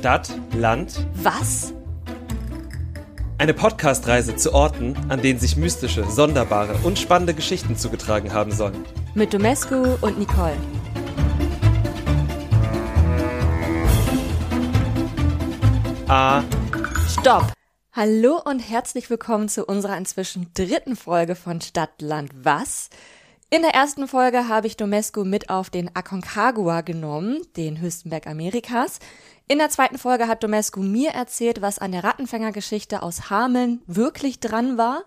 Stadt, Land, Was? eine Podcast-Reise zu Orten, an denen sich mystische, sonderbare und spannende Geschichten zugetragen haben sollen. Mit Domescu und Nicole. A. Stopp! Hallo und herzlich willkommen zu unserer inzwischen dritten Folge von Stadt, Land, Was. In der ersten Folge habe ich Domescu mit auf den Aconcagua genommen, den höchsten Berg Amerikas. In der zweiten Folge hat Domescu mir erzählt, was an der Rattenfängergeschichte aus Hameln wirklich dran war.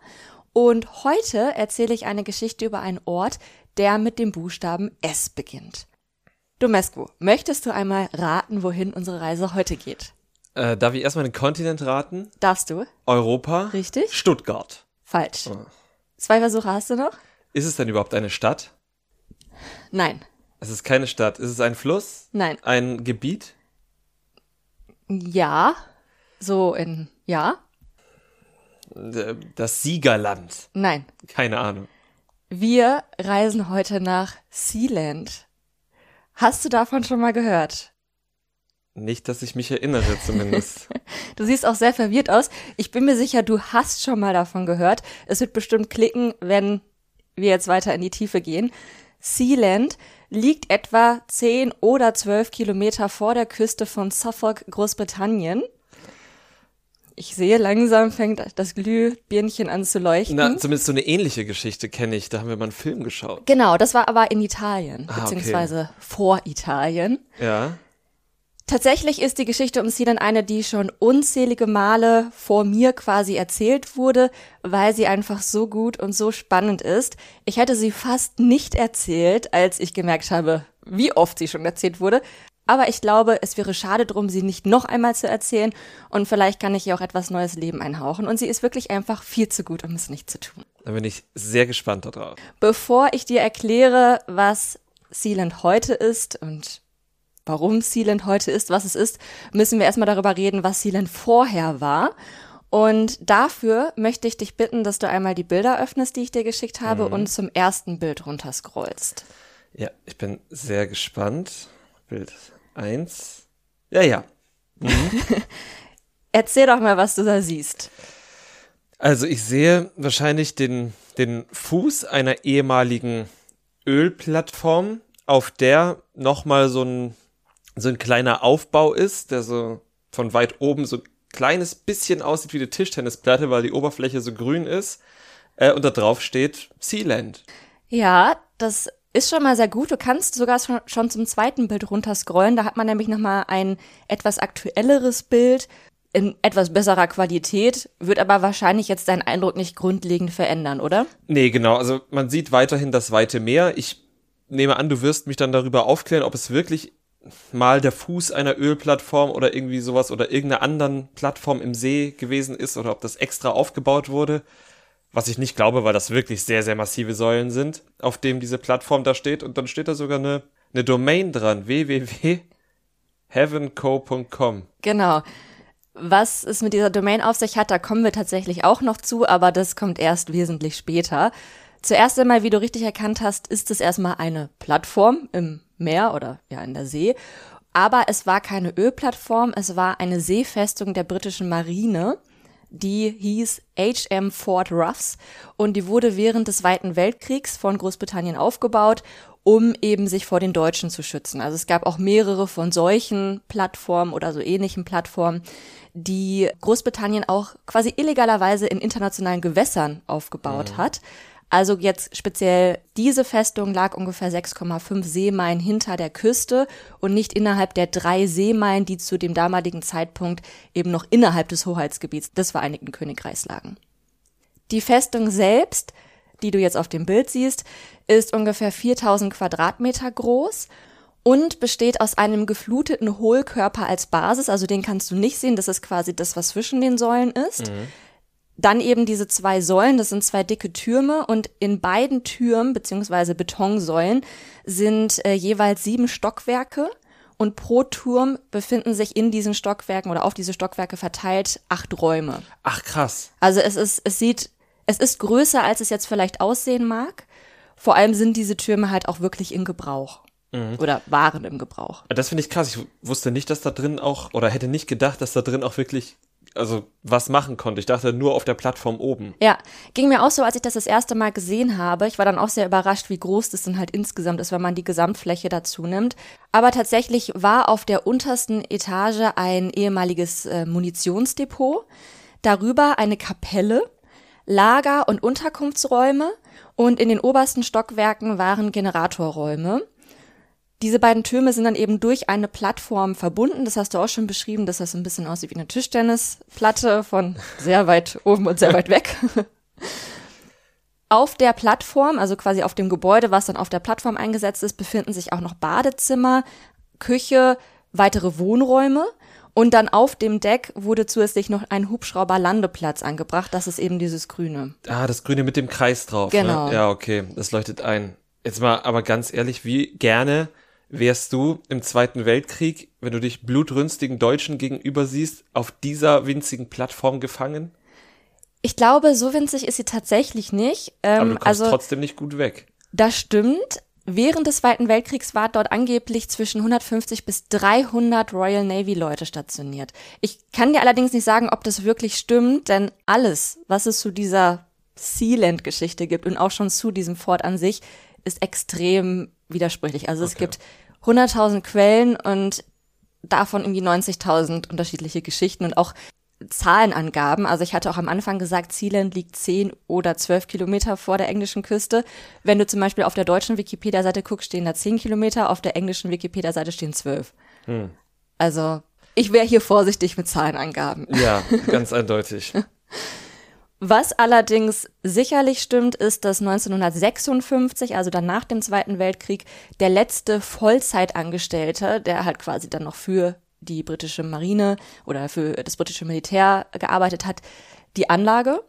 Und heute erzähle ich eine Geschichte über einen Ort, der mit dem Buchstaben S beginnt. Domescu, möchtest du einmal raten, wohin unsere Reise heute geht? Äh, darf ich erstmal den Kontinent raten? Darfst du? Europa? Richtig? Stuttgart. Falsch. Oh. Zwei Versuche hast du noch? Ist es denn überhaupt eine Stadt? Nein. Es ist keine Stadt. Ist es ein Fluss? Nein. Ein Gebiet? Ja. So in, ja. Äh, Das Siegerland. Nein. Keine Ahnung. Wir reisen heute nach Sealand. Hast du davon schon mal gehört? Nicht, dass ich mich erinnere zumindest. Du siehst auch sehr verwirrt aus. Ich bin mir sicher, du hast schon mal davon gehört. Es wird bestimmt klicken, wenn wir jetzt weiter in die Tiefe gehen. Sealand liegt etwa 10 oder 12 Kilometer vor der Küste von Suffolk, Großbritannien. Ich sehe, langsam fängt das Glühbirnchen an zu leuchten. Na, zumindest so eine ähnliche Geschichte kenne ich. Da haben wir mal einen Film geschaut. Genau, das war aber in Italien, Ah, okay. beziehungsweise vor Italien. Ja. Tatsächlich ist die Geschichte um Sealand eine, die schon unzählige Male vor mir quasi erzählt wurde, weil sie einfach so gut und so spannend ist. Ich hätte sie fast nicht erzählt, als ich gemerkt habe, wie oft sie schon erzählt wurde. Aber ich glaube, es wäre schade drum, sie nicht noch einmal zu erzählen und vielleicht kann ich ihr auch etwas neues Leben einhauchen. Und sie ist wirklich einfach viel zu gut, um es nicht zu tun. Da bin ich sehr gespannt darauf. Bevor ich dir erkläre, was Sealand heute ist und warum Sealand heute ist, was es ist, müssen wir erstmal darüber reden, was Sealand vorher war. Und dafür möchte ich dich bitten, dass du einmal die Bilder öffnest, die ich dir geschickt habe und zum ersten Bild runterscrollst. Ja, ich bin sehr gespannt. Bild 1. Ja, ja. Erzähl doch mal, was du da siehst. Also ich sehe wahrscheinlich den, den Fuß einer ehemaligen Ölplattform, auf der nochmal so ein, so ein kleiner Aufbau ist, der so von weit oben so ein kleines bisschen aussieht wie eine Tischtennisplatte, weil die Oberfläche so grün ist. Äh, und da drauf steht Sealand. Ja, das ist schon mal sehr gut. Du kannst sogar schon, schon zum zweiten Bild runterscrollen. Da hat man nämlich nochmal ein etwas aktuelleres Bild in etwas besserer Qualität, wird aber wahrscheinlich jetzt deinen Eindruck nicht grundlegend verändern, oder? Nee, genau. Also man sieht weiterhin das weite Meer. Ich nehme an, du wirst mich dann darüber aufklären, ob es wirklich mal der Fuß einer Ölplattform oder irgendwie sowas oder irgendeiner anderen Plattform im See gewesen ist oder ob das extra aufgebaut wurde. Was ich nicht glaube, weil das wirklich sehr, sehr massive Säulen sind, auf dem diese Plattform da steht. Und dann steht da sogar eine, eine Domain dran. www.heavenco.com. Genau. Was es mit dieser Domain auf sich hat, da kommen wir tatsächlich auch noch zu, aber das kommt erst wesentlich später. Zuerst einmal, wie du richtig erkannt hast, ist es erstmal eine Plattform im Meer oder ja in der See. Aber es war keine Ölplattform, es war eine Seefestung der britischen Marine. Die hieß HM Fort Ruffs und die wurde während des Zweiten Weltkriegs von Großbritannien aufgebaut, um eben sich vor den Deutschen zu schützen. Also es gab auch mehrere von solchen Plattformen oder so ähnlichen Plattformen, die Großbritannien auch quasi illegalerweise in internationalen Gewässern aufgebaut hat. Also jetzt speziell diese Festung lag ungefähr 6,5 Seemeilen hinter der Küste und nicht innerhalb der drei Seemeilen, die zu dem damaligen Zeitpunkt eben noch innerhalb des Hoheitsgebiets des Vereinigten Königreichs lagen. Die Festung selbst, die du jetzt auf dem Bild siehst, ist ungefähr 4000 Quadratmeter groß und besteht aus einem gefluteten Hohlkörper als Basis, also den kannst du nicht sehen, das ist quasi das, was zwischen den Säulen ist. Dann eben diese zwei Säulen, das sind zwei dicke Türme und in beiden Türmen beziehungsweise Betonsäulen sind äh, jeweils sieben Stockwerke und pro Turm befinden sich in diesen Stockwerken oder auf diese Stockwerke verteilt acht Räume. Ach krass. Also es ist, es sieht, es ist größer, als es jetzt vielleicht aussehen mag. Vor allem sind diese Türme halt auch wirklich in Gebrauch. Mhm. Oder waren im Gebrauch. Das finde ich krass. Ich wusste nicht, dass da drin auch, oder hätte nicht gedacht, dass da drin auch wirklich also was machen konnte. Ich dachte nur auf der Plattform oben. Ja, ging mir auch so, als ich das das erste Mal gesehen habe. Ich war dann auch sehr überrascht, wie groß das dann halt insgesamt ist, wenn man die Gesamtfläche dazu nimmt. Aber tatsächlich war auf der untersten Etage ein ehemaliges äh, Munitionsdepot, darüber eine Kapelle, Lager- und Unterkunftsräume und in den obersten Stockwerken waren Generatorräume. Diese beiden Türme sind dann eben durch eine Plattform verbunden. Das hast du auch schon beschrieben, dass das ein bisschen aussieht wie eine Tischtennisplatte von sehr weit oben und sehr weit weg. Auf der Plattform, also quasi auf dem Gebäude, was dann auf der Plattform eingesetzt ist, befinden sich auch noch Badezimmer, Küche, weitere Wohnräume. Und dann auf dem Deck wurde zusätzlich noch ein Hubschrauber-Landeplatz angebracht. Das ist eben dieses Grüne. Ah, das Grüne mit dem Kreis drauf. Ne? Genau. Ne? Ja, okay. Das leuchtet ein. Jetzt mal aber ganz ehrlich, wie gerne wärst du im Zweiten Weltkrieg, wenn du dich blutrünstigen Deutschen gegenüber siehst, auf dieser winzigen Plattform gefangen? Ich glaube, so winzig ist sie tatsächlich nicht. Ähm, Aber du kommst also, trotzdem nicht gut weg. Das stimmt. Während des Zweiten Weltkriegs war dort angeblich zwischen 150 bis 300 Royal Navy Leute stationiert. Ich kann dir allerdings nicht sagen, ob das wirklich stimmt, denn alles, was es zu dieser Sealand-Geschichte gibt und auch schon zu diesem Fort an sich, ist extrem widersprüchlich. Also okay. es gibt 100.000 Quellen und davon irgendwie 90.000 unterschiedliche Geschichten und auch Zahlenangaben. Also ich hatte auch am Anfang gesagt, Sealand liegt 10 oder 12 Kilometer vor der englischen Küste. Wenn du zum Beispiel auf der deutschen Wikipedia-Seite guckst, stehen da 10 Kilometer, auf der englischen Wikipedia-Seite stehen 12. Hm. Also ich wäre hier vorsichtig mit Zahlenangaben. Ja, ganz eindeutig. Was allerdings sicherlich stimmt, ist, dass 1956, also dann nach dem Zweiten Weltkrieg, der letzte Vollzeitangestellte, der halt quasi dann noch für die britische Marine oder für das britische Militär gearbeitet hat, die Anlage.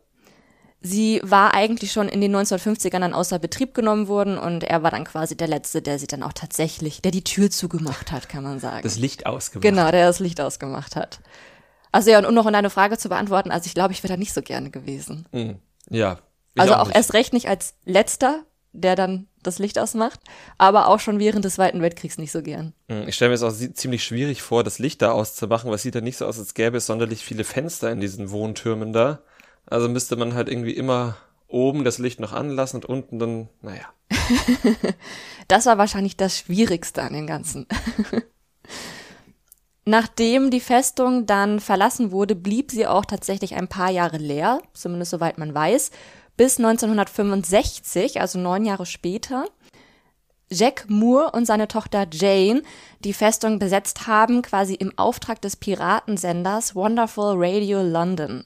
Sie war eigentlich schon in den 1950ern dann außer Betrieb genommen worden und er war dann quasi der Letzte, der sie dann auch tatsächlich, der die Tür zugemacht hat, kann man sagen. Das Licht ausgemacht. Genau, der das Licht ausgemacht hat. Also ja, und um noch deine Frage zu beantworten, also ich glaube, ich wäre da nicht so gerne gewesen. Mhm. Ja. Also auch, auch erst recht nicht als letzter, der dann das Licht ausmacht, aber auch schon während des Zweiten Weltkriegs nicht so gern. Mhm. Ich stelle mir es auch ziemlich schwierig vor, das Licht da auszumachen, weil es sieht ja nicht so aus, als gäbe es sonderlich viele Fenster in diesen Wohntürmen da. Also müsste man halt irgendwie immer oben das Licht noch anlassen und unten dann, naja. das war wahrscheinlich das Schwierigste an dem Ganzen. Nachdem die Festung dann verlassen wurde, blieb sie auch tatsächlich ein paar Jahre leer, zumindest soweit man weiß, bis 1965, also neun Jahre später. Jack Moore und seine Tochter Jane die Festung besetzt haben, quasi im Auftrag des Piratensenders Wonderful Radio London.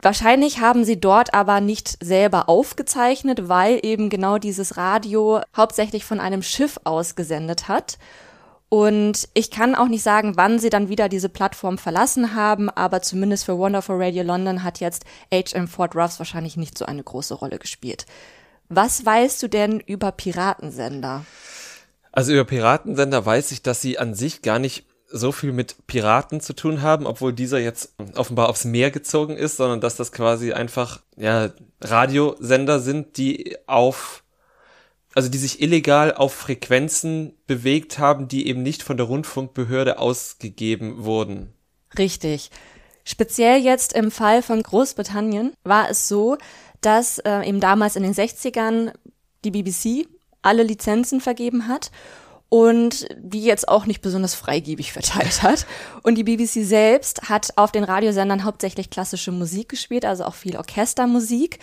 Wahrscheinlich haben sie dort aber nicht selber aufgezeichnet, weil eben genau dieses Radio hauptsächlich von einem Schiff ausgesendet hat und ich kann auch nicht sagen, wann sie dann wieder diese Plattform verlassen haben, aber zumindest für Wonderful Radio London hat jetzt HM Fort Ruffs wahrscheinlich nicht so eine große Rolle gespielt. Was weißt du denn über Piratensender? Also über Piratensender weiß ich, dass sie an sich gar nicht so viel mit Piraten zu tun haben, obwohl dieser jetzt offenbar aufs Meer gezogen ist, sondern dass das quasi einfach ja Radiosender sind, die auf also die sich illegal auf Frequenzen bewegt haben, die eben nicht von der Rundfunkbehörde ausgegeben wurden. Richtig. Speziell jetzt im Fall von Großbritannien war es so, dass äh, eben damals in den 60ern die BBC alle Lizenzen vergeben hat und die jetzt auch nicht besonders freigebig verteilt hat. Und die BBC selbst hat auf den Radiosendern hauptsächlich klassische Musik gespielt, also auch viel Orchestermusik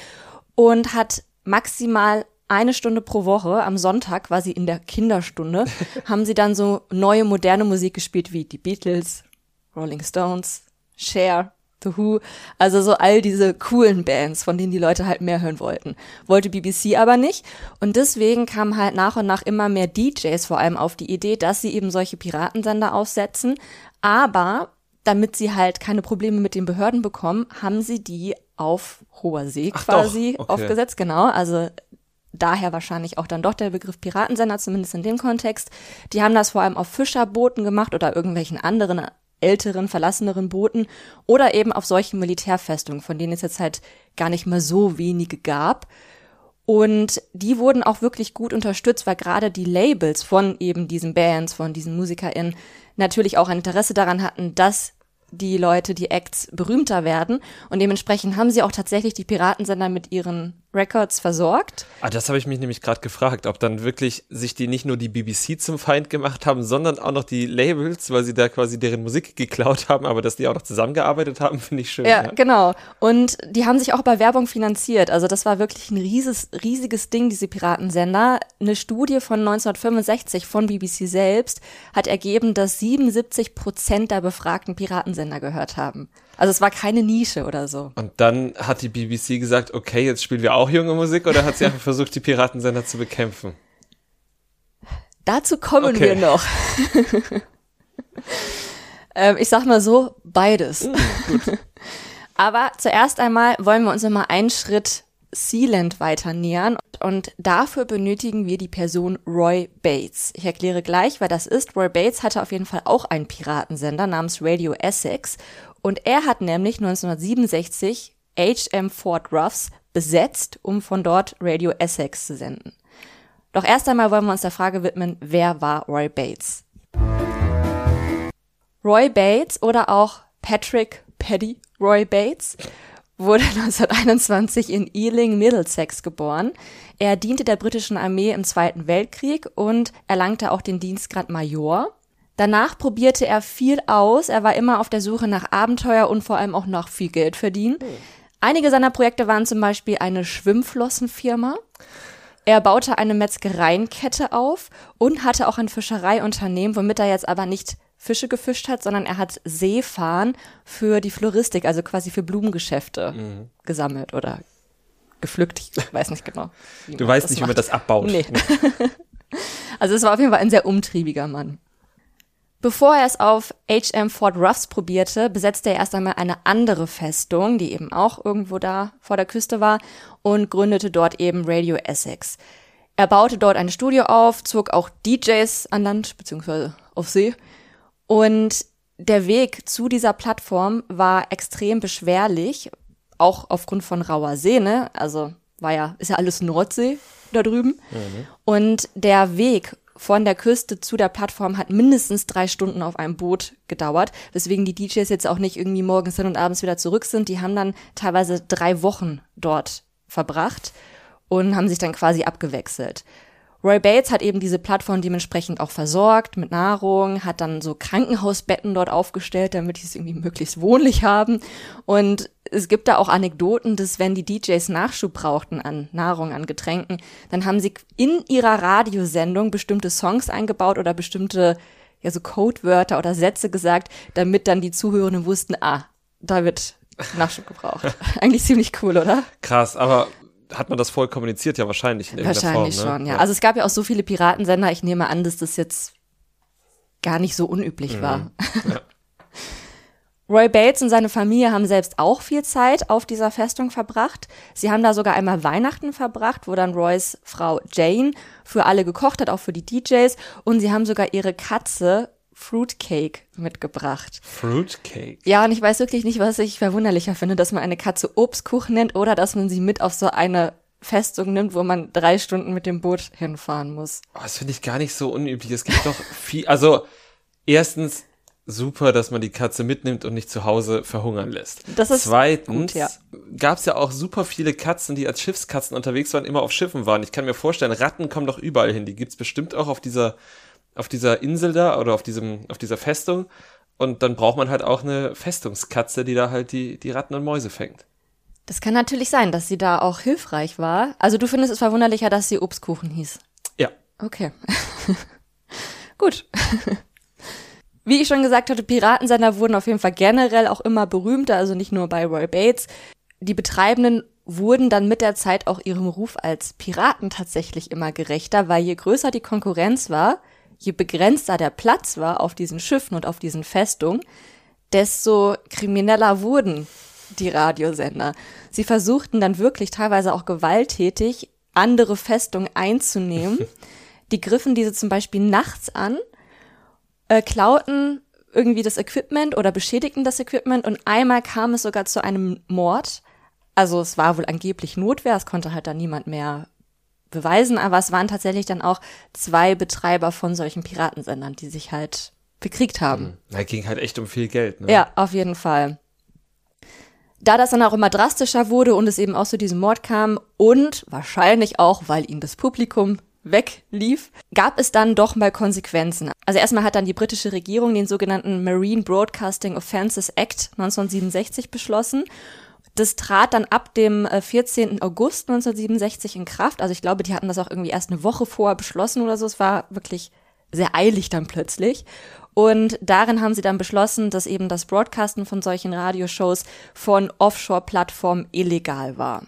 und hat maximal eine Stunde pro Woche. Am Sonntag, quasi in der Kinderstunde, haben sie dann so neue moderne Musik gespielt wie die Beatles, Rolling Stones, Cher, The Who, also so all diese coolen Bands, von denen die Leute halt mehr hören wollten. Wollte BBC aber nicht. Und deswegen kamen halt nach und nach immer mehr DJs vor allem auf die Idee, dass sie eben solche Piratensender aufsetzen, aber damit sie halt keine Probleme mit den Behörden bekommen, haben sie die auf hoher See Ach quasi okay. aufgesetzt, genau, also daher wahrscheinlich auch dann doch der Begriff Piratensender, zumindest in dem Kontext. Die haben das vor allem auf Fischerbooten gemacht oder irgendwelchen anderen älteren, verlasseneren Booten oder eben auf solchen Militärfestungen, von denen es jetzt halt gar nicht mal so wenige gab. Und die wurden auch wirklich gut unterstützt, weil gerade die Labels von eben diesen Bands, von diesen MusikerInnen natürlich auch ein Interesse daran hatten, dass die Leute, die Acts berühmter werden. Und dementsprechend haben sie auch tatsächlich die Piratensender mit ihren Records versorgt. Ah, das habe ich mich nämlich gerade gefragt, ob dann wirklich sich die nicht nur die BBC zum Feind gemacht haben, sondern auch noch die Labels, weil sie da quasi deren Musik geklaut haben, aber dass die auch noch zusammengearbeitet haben, finde ich schön. Ja, ja, genau. Und die haben sich auch bei Werbung finanziert. Also das war wirklich ein rieses, riesiges Ding, diese Piratensender. Eine Studie von 1965 von BBC selbst hat ergeben, dass 77 Prozent der befragten Piratensender gehört haben. Also es war keine Nische oder so. Und dann hat die BBC gesagt, okay, jetzt spielen wir auch junge Musik oder hat sie einfach versucht, die Piratensender zu bekämpfen? Dazu kommen okay. wir noch. ähm, ich sag mal so, beides. Gut. Aber zuerst einmal wollen wir uns nochmal einen Schritt Sealand weiter nähern und dafür benötigen wir die Person Roy Bates. Ich erkläre gleich, wer das ist. Roy Bates hatte auf jeden Fall auch einen Piratensender namens Radio Essex und er hat nämlich 1967 HM Fort Ruffs besetzt, um von dort Radio Essex zu senden. Doch erst einmal wollen wir uns der Frage widmen, wer war Roy Bates? Roy Bates oder auch Patrick Paddy Roy Bates wurde 1921 in Ealing, Middlesex geboren. Er diente der britischen Armee im Zweiten Weltkrieg und erlangte auch den Dienstgrad Major. Danach probierte er viel aus. Er war immer auf der Suche nach Abenteuer und vor allem auch nach viel Geld verdienen. Oh. Einige seiner Projekte waren zum Beispiel eine Schwimmflossenfirma. Er baute eine Metzgereienkette auf und hatte auch ein Fischereiunternehmen, womit er jetzt aber nicht Fische gefischt hat, sondern er hat Seefahren für die Floristik, also quasi für Blumengeschäfte mhm. gesammelt oder gepflückt. Ich weiß nicht genau. Du weißt nicht, macht. wie man das abbaut. Nee. also es war auf jeden Fall ein sehr umtriebiger Mann. Bevor er es auf HM Fort Ruffs probierte, besetzte er erst einmal eine andere Festung, die eben auch irgendwo da vor der Küste war, und gründete dort eben Radio Essex. Er baute dort ein Studio auf, zog auch DJs an Land bzw. auf See. Und der Weg zu dieser Plattform war extrem beschwerlich, auch aufgrund von rauer See, ne? Also war ja, ist ja alles Nordsee da drüben. Mhm. Und der Weg von der Küste zu der Plattform hat mindestens drei Stunden auf einem Boot gedauert, weswegen die DJs jetzt auch nicht irgendwie morgens hin und abends wieder zurück sind. Die haben dann teilweise drei Wochen dort verbracht und haben sich dann quasi abgewechselt. Roy Bates hat eben diese Plattform dementsprechend auch versorgt mit Nahrung, hat dann so Krankenhausbetten dort aufgestellt, damit die es irgendwie möglichst wohnlich haben. Und es gibt da auch Anekdoten, dass wenn die DJs Nachschub brauchten an Nahrung, an Getränken, dann haben sie in ihrer Radiosendung bestimmte Songs eingebaut oder bestimmte ja so Codewörter oder Sätze gesagt, damit dann die Zuhörenden wussten, ah, da wird Nachschub gebraucht. Eigentlich ziemlich cool, oder? Krass, aber hat man das voll kommuniziert? Ja, wahrscheinlich in Wahrscheinlich Form, ne? schon, ja. ja. Also es gab ja auch so viele Piratensender, ich nehme an, dass das jetzt gar nicht so unüblich mhm. war. Ja. Roy Bates und seine Familie haben selbst auch viel Zeit auf dieser Festung verbracht. Sie haben da sogar einmal Weihnachten verbracht, wo dann Roys Frau Jane für alle gekocht hat, auch für die DJs. Und sie haben sogar ihre Katze Fruitcake mitgebracht. Fruitcake? Ja, und ich weiß wirklich nicht, was ich verwunderlicher finde, dass man eine Katze Obstkuchen nennt oder dass man sie mit auf so eine Festung nimmt, wo man drei Stunden mit dem Boot hinfahren muss. Oh, das finde ich gar nicht so unüblich. Es gibt doch viel, also erstens super, dass man die Katze mitnimmt und nicht zu Hause verhungern lässt. Das ist Zweitens ja. gab es ja auch super viele Katzen, die als Schiffskatzen unterwegs waren, immer auf Schiffen waren. Ich kann mir vorstellen, Ratten kommen doch überall hin. Die gibt's bestimmt auch auf dieser auf dieser Insel da oder auf diesem, auf dieser Festung. Und dann braucht man halt auch eine Festungskatze, die da halt die, die Ratten und Mäuse fängt. Das kann natürlich sein, dass sie da auch hilfreich war. Also du findest es verwunderlicher, dass sie Obstkuchen hieß. Ja. Okay. Gut. Wie ich schon gesagt hatte, Piratensender wurden auf jeden Fall generell auch immer berühmter, also nicht nur bei Roy Bates. Die Betreibenden wurden dann mit der Zeit auch ihrem Ruf als Piraten tatsächlich immer gerechter, weil je größer die Konkurrenz war, je begrenzter der Platz war auf diesen Schiffen und auf diesen Festungen, desto krimineller wurden die Radiosender. Sie versuchten dann wirklich teilweise auch gewalttätig andere Festungen einzunehmen. Die griffen diese zum Beispiel nachts an, äh, klauten irgendwie das Equipment oder beschädigten das Equipment und einmal kam es sogar zu einem Mord. Also es war wohl angeblich Notwehr, es konnte halt da niemand mehr beweisen, aber es waren tatsächlich dann auch zwei Betreiber von solchen Piratensendern, die sich halt bekriegt haben. Da ging halt echt um viel Geld. Ne? Ja, auf jeden Fall. Da das dann auch immer drastischer wurde und es eben auch zu diesem Mord kam und wahrscheinlich auch, weil ihm das Publikum weglief, gab es dann doch mal Konsequenzen. Also erstmal hat dann die britische Regierung den sogenannten Marine Broadcasting Offences Act 1967 beschlossen. Das trat dann ab dem 14. Äh, August 1967 in Kraft. Also ich glaube, die hatten das auch irgendwie erst eine Woche vorher beschlossen oder so. Es war wirklich sehr eilig dann plötzlich. Und darin haben sie dann beschlossen, dass eben das Broadcasten von solchen Radioshows von Offshore-Plattformen illegal war.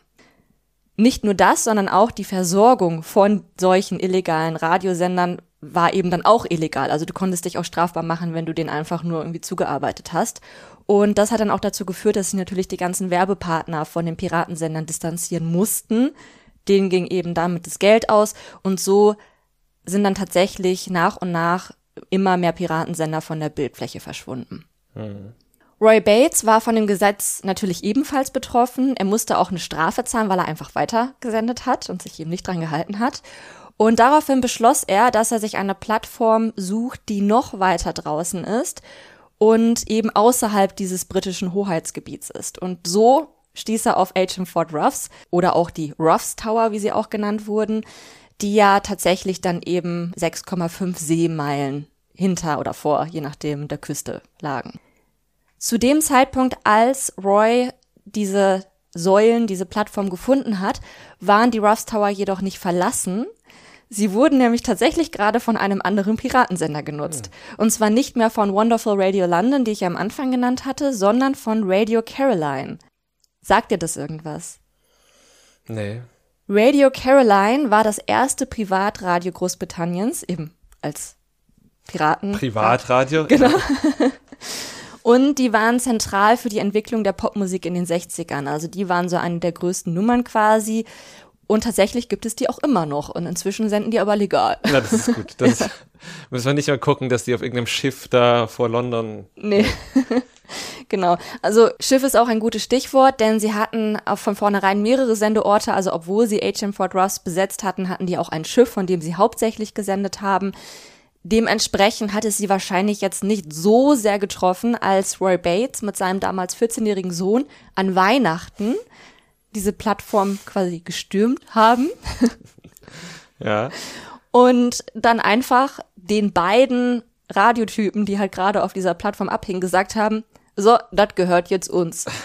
Nicht nur das, sondern auch die Versorgung von solchen illegalen Radiosendern war eben dann auch illegal. Also du konntest dich auch strafbar machen, wenn du den einfach nur irgendwie zugearbeitet hast. Und das hat dann auch dazu geführt, dass sie natürlich die ganzen Werbepartner von den Piratensendern distanzieren mussten. Denen ging eben damit das Geld aus. Und so sind dann tatsächlich nach und nach immer mehr Piratensender von der Bildfläche verschwunden. Mhm. Roy Bates war von dem Gesetz natürlich ebenfalls betroffen. Er musste auch eine Strafe zahlen, weil er einfach weitergesendet hat und sich eben nicht dran gehalten hat. Und daraufhin beschloss er, dass er sich eine Plattform sucht, die noch weiter draußen ist und eben außerhalb dieses britischen Hoheitsgebiets ist. Und so stieß er auf HM Fort Ruffs oder auch die Ruffs Tower, wie sie auch genannt wurden, die ja tatsächlich dann eben 6,5 Seemeilen hinter oder vor, je nachdem, der Küste lagen. Zu dem Zeitpunkt, als Roy diese Säulen, diese Plattform gefunden hat, waren die Ruffs Tower jedoch nicht verlassen. Sie wurden nämlich tatsächlich gerade von einem anderen Piratensender genutzt. Mhm. Und zwar nicht mehr von Wonderful Radio London, die ich am Anfang genannt hatte, sondern von Radio Caroline. Sagt dir das irgendwas? Nee. Radio Caroline war das erste Privatradio Großbritanniens, eben als Piraten. Privatradio? Genau. Und die waren zentral für die Entwicklung der Popmusik in den 60ern. Also die waren so eine der größten Nummern quasi. Und tatsächlich gibt es die auch immer noch. Und inzwischen senden die aber legal. Ja, das ist gut. Das ja. müssen wir nicht mal gucken, dass die auf irgendeinem Schiff da vor London. Nee. genau. Also Schiff ist auch ein gutes Stichwort, denn sie hatten auch von vornherein mehrere Sendeorte. Also obwohl sie HM Fort Ross besetzt hatten, hatten die auch ein Schiff, von dem sie hauptsächlich gesendet haben. Dementsprechend hat es sie wahrscheinlich jetzt nicht so sehr getroffen, als Roy Bates mit seinem damals 14-jährigen Sohn an Weihnachten diese Plattform quasi gestürmt haben. ja. Und dann einfach den beiden Radiotypen, die halt gerade auf dieser Plattform abhingen, gesagt haben, so, das gehört jetzt uns.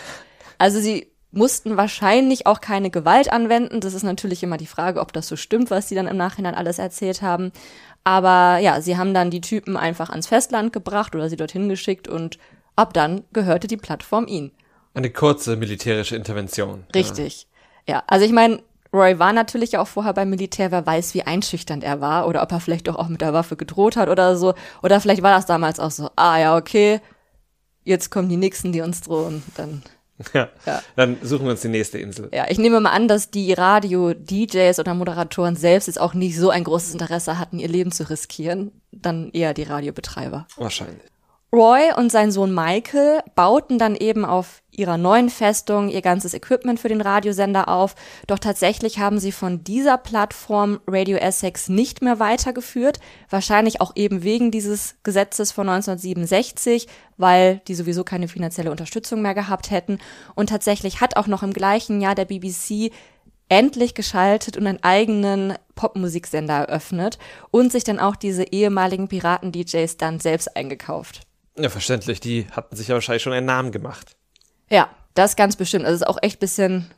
Also sie mussten wahrscheinlich auch keine Gewalt anwenden. Das ist natürlich immer die Frage, ob das so stimmt, was sie dann im Nachhinein alles erzählt haben. Aber ja, sie haben dann die Typen einfach ans Festland gebracht oder sie dorthin geschickt und ab dann gehörte die Plattform ihnen. Eine kurze militärische Intervention. Richtig. Ja, ja. also ich meine, Roy war natürlich auch vorher beim Militär, wer weiß, wie einschüchternd er war oder ob er vielleicht doch auch mit der Waffe gedroht hat oder so. Oder vielleicht war das damals auch so, ah ja, okay, jetzt kommen die Nächsten, die uns drohen. Dann Ja. ja. Dann suchen wir uns die nächste Insel. Ja, ich nehme mal an, dass die Radio-DJs oder Moderatoren selbst jetzt auch nicht so ein großes Interesse hatten, ihr Leben zu riskieren. Dann eher die Radiobetreiber. Wahrscheinlich. Roy und sein Sohn Michael bauten dann eben auf ihrer neuen Festung ihr ganzes Equipment für den Radiosender auf, doch tatsächlich haben sie von dieser Plattform Radio Essex nicht mehr weitergeführt, wahrscheinlich auch eben wegen dieses Gesetzes von 1967, weil die sowieso keine finanzielle Unterstützung mehr gehabt hätten und tatsächlich hat auch noch im gleichen Jahr der BBC endlich geschaltet und einen eigenen Popmusiksender eröffnet und sich dann auch diese ehemaligen Piraten-DJs dann selbst eingekauft. Ja, verständlich. Die hatten sich ja wahrscheinlich schon einen Namen gemacht. Ja, das ganz bestimmt. Also es ist auch echt bisschen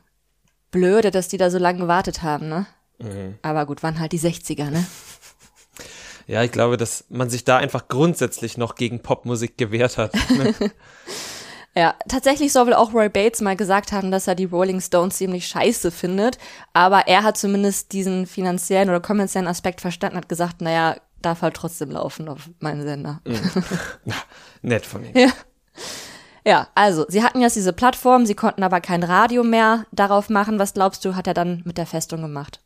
blöde, dass die da so lange gewartet haben, ne? Mhm. Aber gut, waren halt die 60er, ne? Ja, ich glaube, dass man sich da einfach grundsätzlich noch gegen Popmusik gewehrt hat. Ne? ja, tatsächlich soll wohl auch Roy Bates mal gesagt haben, dass er die Rolling Stones ziemlich scheiße findet. Aber er hat zumindest diesen finanziellen oder kommerziellen Aspekt verstanden, hat gesagt, naja, darf halt trotzdem laufen auf meinen Sender. Mhm. Nett von ihm. Ja. Ja, also, sie hatten jetzt diese Plattform, sie konnten aber kein Radio mehr darauf machen. Was glaubst du, hat er dann mit der Festung gemacht?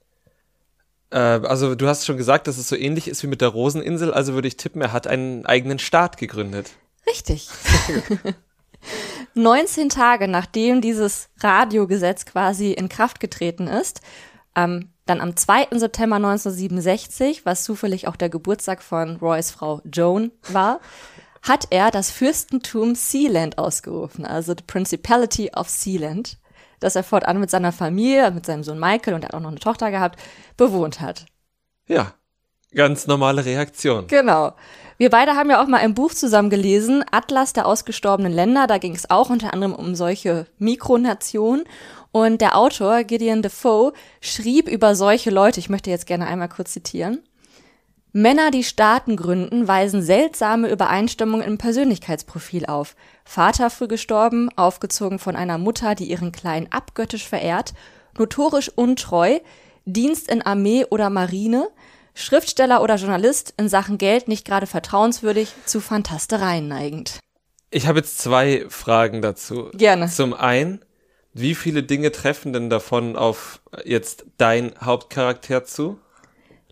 Äh, also, du hast schon gesagt, dass es so ähnlich ist wie mit der Roseninsel, also würde ich tippen, er hat einen eigenen Staat gegründet. Richtig. 19 Tage nachdem dieses Radiogesetz quasi in Kraft getreten ist, am Dann am 2. September 1967, was zufällig auch der Geburtstag von Roys Frau Joan war, hat er das Fürstentum Sealand ausgerufen, also the Principality of Sealand, das er fortan mit seiner Familie, mit seinem Sohn Michael und er hat auch noch eine Tochter gehabt, bewohnt hat. Ja, ganz normale Reaktion. Genau. Wir beide haben ja auch mal ein Buch zusammen gelesen, Atlas der ausgestorbenen Länder. Da ging es auch unter anderem um solche Mikronationen. Und der Autor, Gideon Defoe, schrieb über solche Leute, ich möchte jetzt gerne einmal kurz zitieren. Männer, die Staaten gründen, weisen seltsame Übereinstimmungen im Persönlichkeitsprofil auf. Vater früh gestorben, aufgezogen von einer Mutter, die ihren Kleinen abgöttisch verehrt, notorisch untreu, Dienst in Armee oder Marine, Schriftsteller oder Journalist in Sachen Geld nicht gerade vertrauenswürdig, zu Fantastereien neigend. Ich habe jetzt zwei Fragen dazu. Gerne. Zum einen, wie viele Dinge treffen denn davon auf jetzt dein Hauptcharakter zu?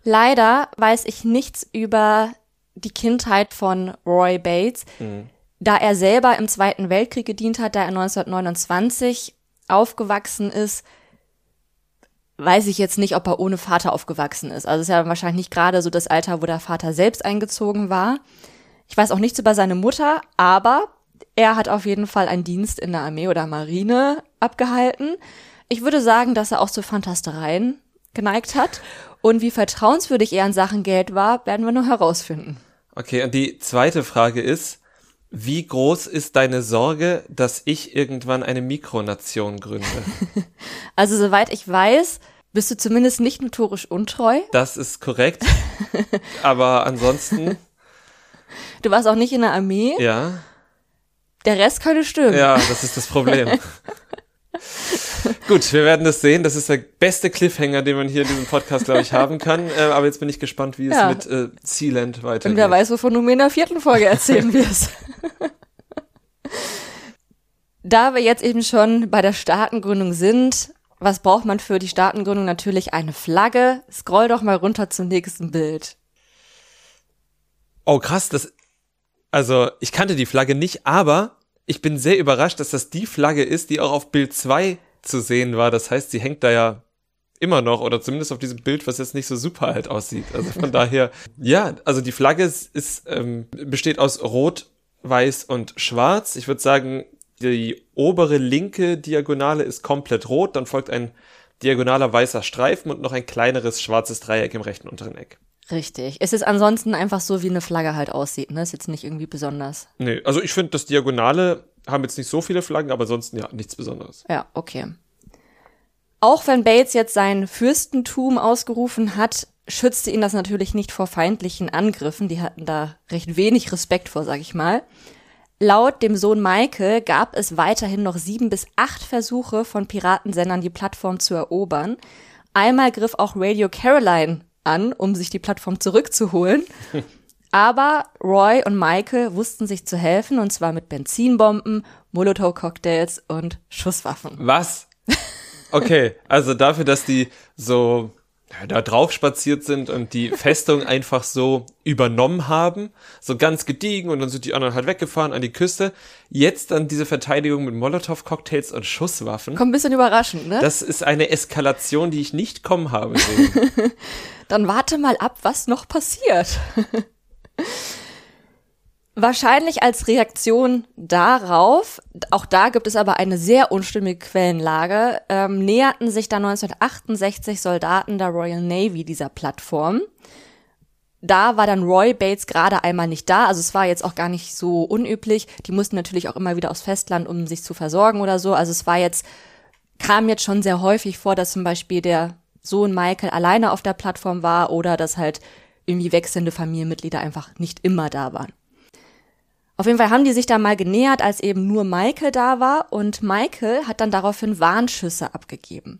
Leider weiß ich nichts über die Kindheit von Roy Bates, mhm. da er selber im Zweiten Weltkrieg gedient hat, da er 1929 aufgewachsen ist, weiß ich jetzt nicht, ob er ohne Vater aufgewachsen ist. Also es ist ja wahrscheinlich nicht gerade so das Alter, wo der Vater selbst eingezogen war. Ich weiß auch nichts über seine Mutter, aber er hat auf jeden Fall einen Dienst in der Armee oder Marine abgehalten. Ich würde sagen, dass er auch zu Fantastereien geneigt hat. Und wie vertrauenswürdig er in Sachen Geld war, werden wir nur herausfinden. Okay, und die zweite Frage ist, wie groß ist deine Sorge, dass ich irgendwann eine Mikronation gründe? also soweit ich weiß, bist du zumindest nicht notorisch untreu. Das ist korrekt. Aber ansonsten. Du warst auch nicht in der Armee. Ja. Der Rest könnte stimmen. Ja, das ist das Problem. Gut, wir werden das sehen. Das ist der beste Cliffhanger, den man hier in diesem Podcast, glaube ich, haben kann. Äh, aber jetzt bin ich gespannt, wie ja. es mit äh, Sealand weitergeht. Und wer weiß, wovon du mir in der vierten Folge erzählen wirst. da wir jetzt eben schon bei der Staatengründung sind, was braucht man für die Staatengründung? Natürlich eine Flagge. Scroll doch mal runter zum nächsten Bild. Oh, krass, das, also, ich kannte die Flagge nicht, aber ich bin sehr überrascht, dass das die Flagge ist, die auch auf Bild 2 zu sehen war. Das heißt, sie hängt da ja immer noch oder zumindest auf diesem Bild, was jetzt nicht so super alt aussieht. Also von daher, ja, also die Flagge ist, ist ähm, besteht aus Rot, Weiß und Schwarz. Ich würde sagen, die obere linke Diagonale ist komplett rot, dann folgt ein diagonaler weißer Streifen und noch ein kleineres schwarzes Dreieck im rechten unteren Eck. Richtig. Es ist ansonsten einfach so, wie eine Flagge halt aussieht, ne? Ist jetzt nicht irgendwie besonders. Nee, also ich finde, das Diagonale haben jetzt nicht so viele Flaggen, aber ansonsten ja, nichts Besonderes. Ja, okay. Auch wenn Bates jetzt sein Fürstentum ausgerufen hat, schützte ihn das natürlich nicht vor feindlichen Angriffen. Die hatten da recht wenig Respekt vor, sag ich mal. Laut dem Sohn Michael gab es weiterhin noch sieben bis acht Versuche von Piratensendern, die Plattform zu erobern. Einmal griff auch Radio Caroline an, um sich die Plattform zurückzuholen. Aber Roy und Michael wussten sich zu helfen, und zwar mit Benzinbomben, Molotow-Cocktails und Schusswaffen. Was? Okay, also dafür, dass die so da drauf spaziert sind und die Festung einfach so übernommen haben, so ganz gediegen und dann sind die anderen halt weggefahren an die Küste. Jetzt dann diese Verteidigung mit Molotow-Cocktails und Schusswaffen. Kommt ein bisschen überraschend, ne? Das ist eine Eskalation, die ich nicht kommen habe dann warte mal ab, was noch passiert. Wahrscheinlich als Reaktion darauf, auch da gibt es aber eine sehr unstimmige Quellenlage, ähm, näherten sich da 1968 Soldaten der Royal Navy dieser Plattform. Da war dann Roy Bates gerade einmal nicht da, also es war jetzt auch gar nicht so unüblich. Die mussten natürlich auch immer wieder aufs Festland, um sich zu versorgen oder so. Also es war jetzt, kam jetzt schon sehr häufig vor, dass zum Beispiel der Sohn Michael alleine auf der Plattform war oder dass halt irgendwie wechselnde Familienmitglieder einfach nicht immer da waren. Auf jeden Fall haben die sich da mal genähert, als eben nur Michael da war und Michael hat dann daraufhin Warnschüsse abgegeben.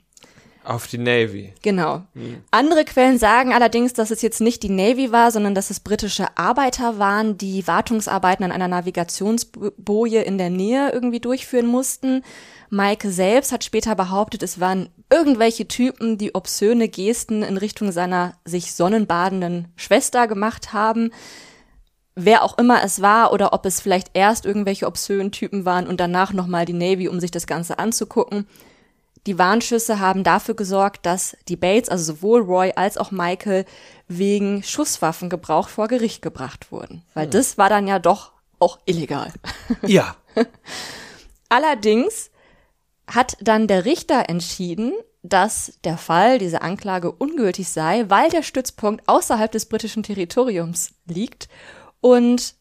Auf die Navy. Genau. Hm. Andere Quellen sagen allerdings, dass es jetzt nicht die Navy war, sondern dass es britische Arbeiter waren, die Wartungsarbeiten an einer Navigationsboje in der Nähe irgendwie durchführen mussten. Michael selbst hat später behauptet, es waren irgendwelche Typen, die obszöne Gesten in Richtung seiner sich sonnenbadenden Schwester gemacht haben wer auch immer es war oder ob es vielleicht erst irgendwelche obszönen Typen waren und danach nochmal die Navy, um sich das Ganze anzugucken. die Warnschüsse haben dafür gesorgt, dass die Bates, also sowohl Roy als auch Michael, wegen Schusswaffengebrauch vor Gericht gebracht wurden. Weil hm. das war dann ja doch auch illegal. Ja. Allerdings hat dann der Richter entschieden, dass der Fall, diese Anklage ungültig sei, weil der Stützpunkt außerhalb des britischen Territoriums liegt und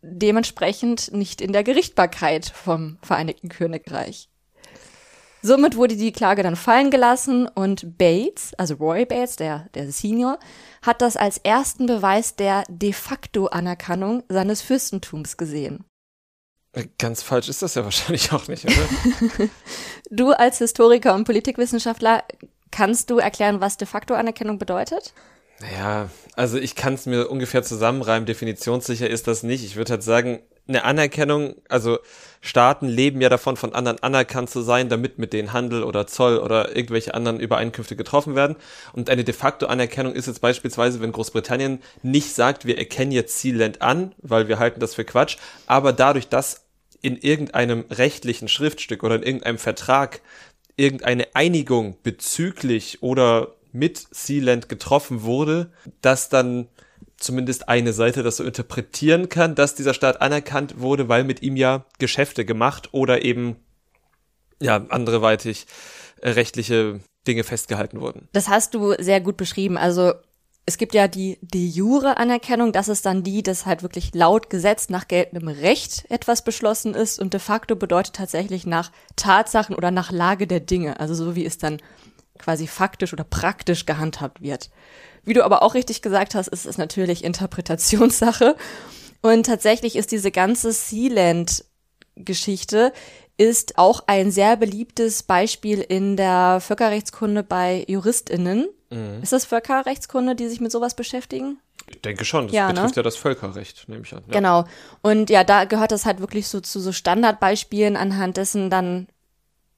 dementsprechend nicht in der Gerichtbarkeit vom Vereinigten Königreich. Somit wurde die Klage dann fallen gelassen und Bates, also Roy Bates, der, der Senior, hat das als ersten Beweis der de facto Anerkennung seines Fürstentums gesehen. Ganz falsch ist das ja wahrscheinlich auch nicht, oder? du als Historiker und Politikwissenschaftler, kannst du erklären, was de facto Anerkennung bedeutet? Naja, also ich kann es mir ungefähr zusammenreimen, definitionssicher ist das nicht. Ich würde halt sagen, eine Anerkennung, also Staaten leben ja davon, von anderen anerkannt zu sein, damit mit denen Handel oder Zoll oder irgendwelche anderen Übereinkünfte getroffen werden. Und eine de facto Anerkennung ist jetzt beispielsweise, wenn Großbritannien nicht sagt, wir erkennen jetzt Zielland an, weil wir halten das für Quatsch, aber dadurch, dass in irgendeinem rechtlichen Schriftstück oder in irgendeinem Vertrag irgendeine Einigung bezüglich oder mit Sealand getroffen wurde, dass dann zumindest eine Seite das so interpretieren kann, dass dieser Staat anerkannt wurde, weil mit ihm ja Geschäfte gemacht oder eben ja anderweitig äh, rechtliche Dinge festgehalten wurden. Das hast du sehr gut beschrieben. Also es gibt ja die de jure Anerkennung, das ist dann die, dass halt wirklich laut Gesetz nach geltendem Recht etwas beschlossen ist und de facto bedeutet tatsächlich nach Tatsachen oder nach Lage der Dinge, also so wie es dann quasi faktisch oder praktisch gehandhabt wird. Wie du aber auch richtig gesagt hast, ist es natürlich Interpretationssache und tatsächlich ist diese ganze Sealand Geschichte ist auch ein sehr beliebtes Beispiel in der Völkerrechtskunde bei JuristInnen. Mhm. Ist das Völkerrechtskunde, die sich mit sowas beschäftigen? Ich denke schon, das ja, ne? betrifft ne? ja das Völkerrecht, nehme ich an. Ja. Genau. Und ja, da gehört das halt wirklich so zu so Standardbeispielen, anhand dessen dann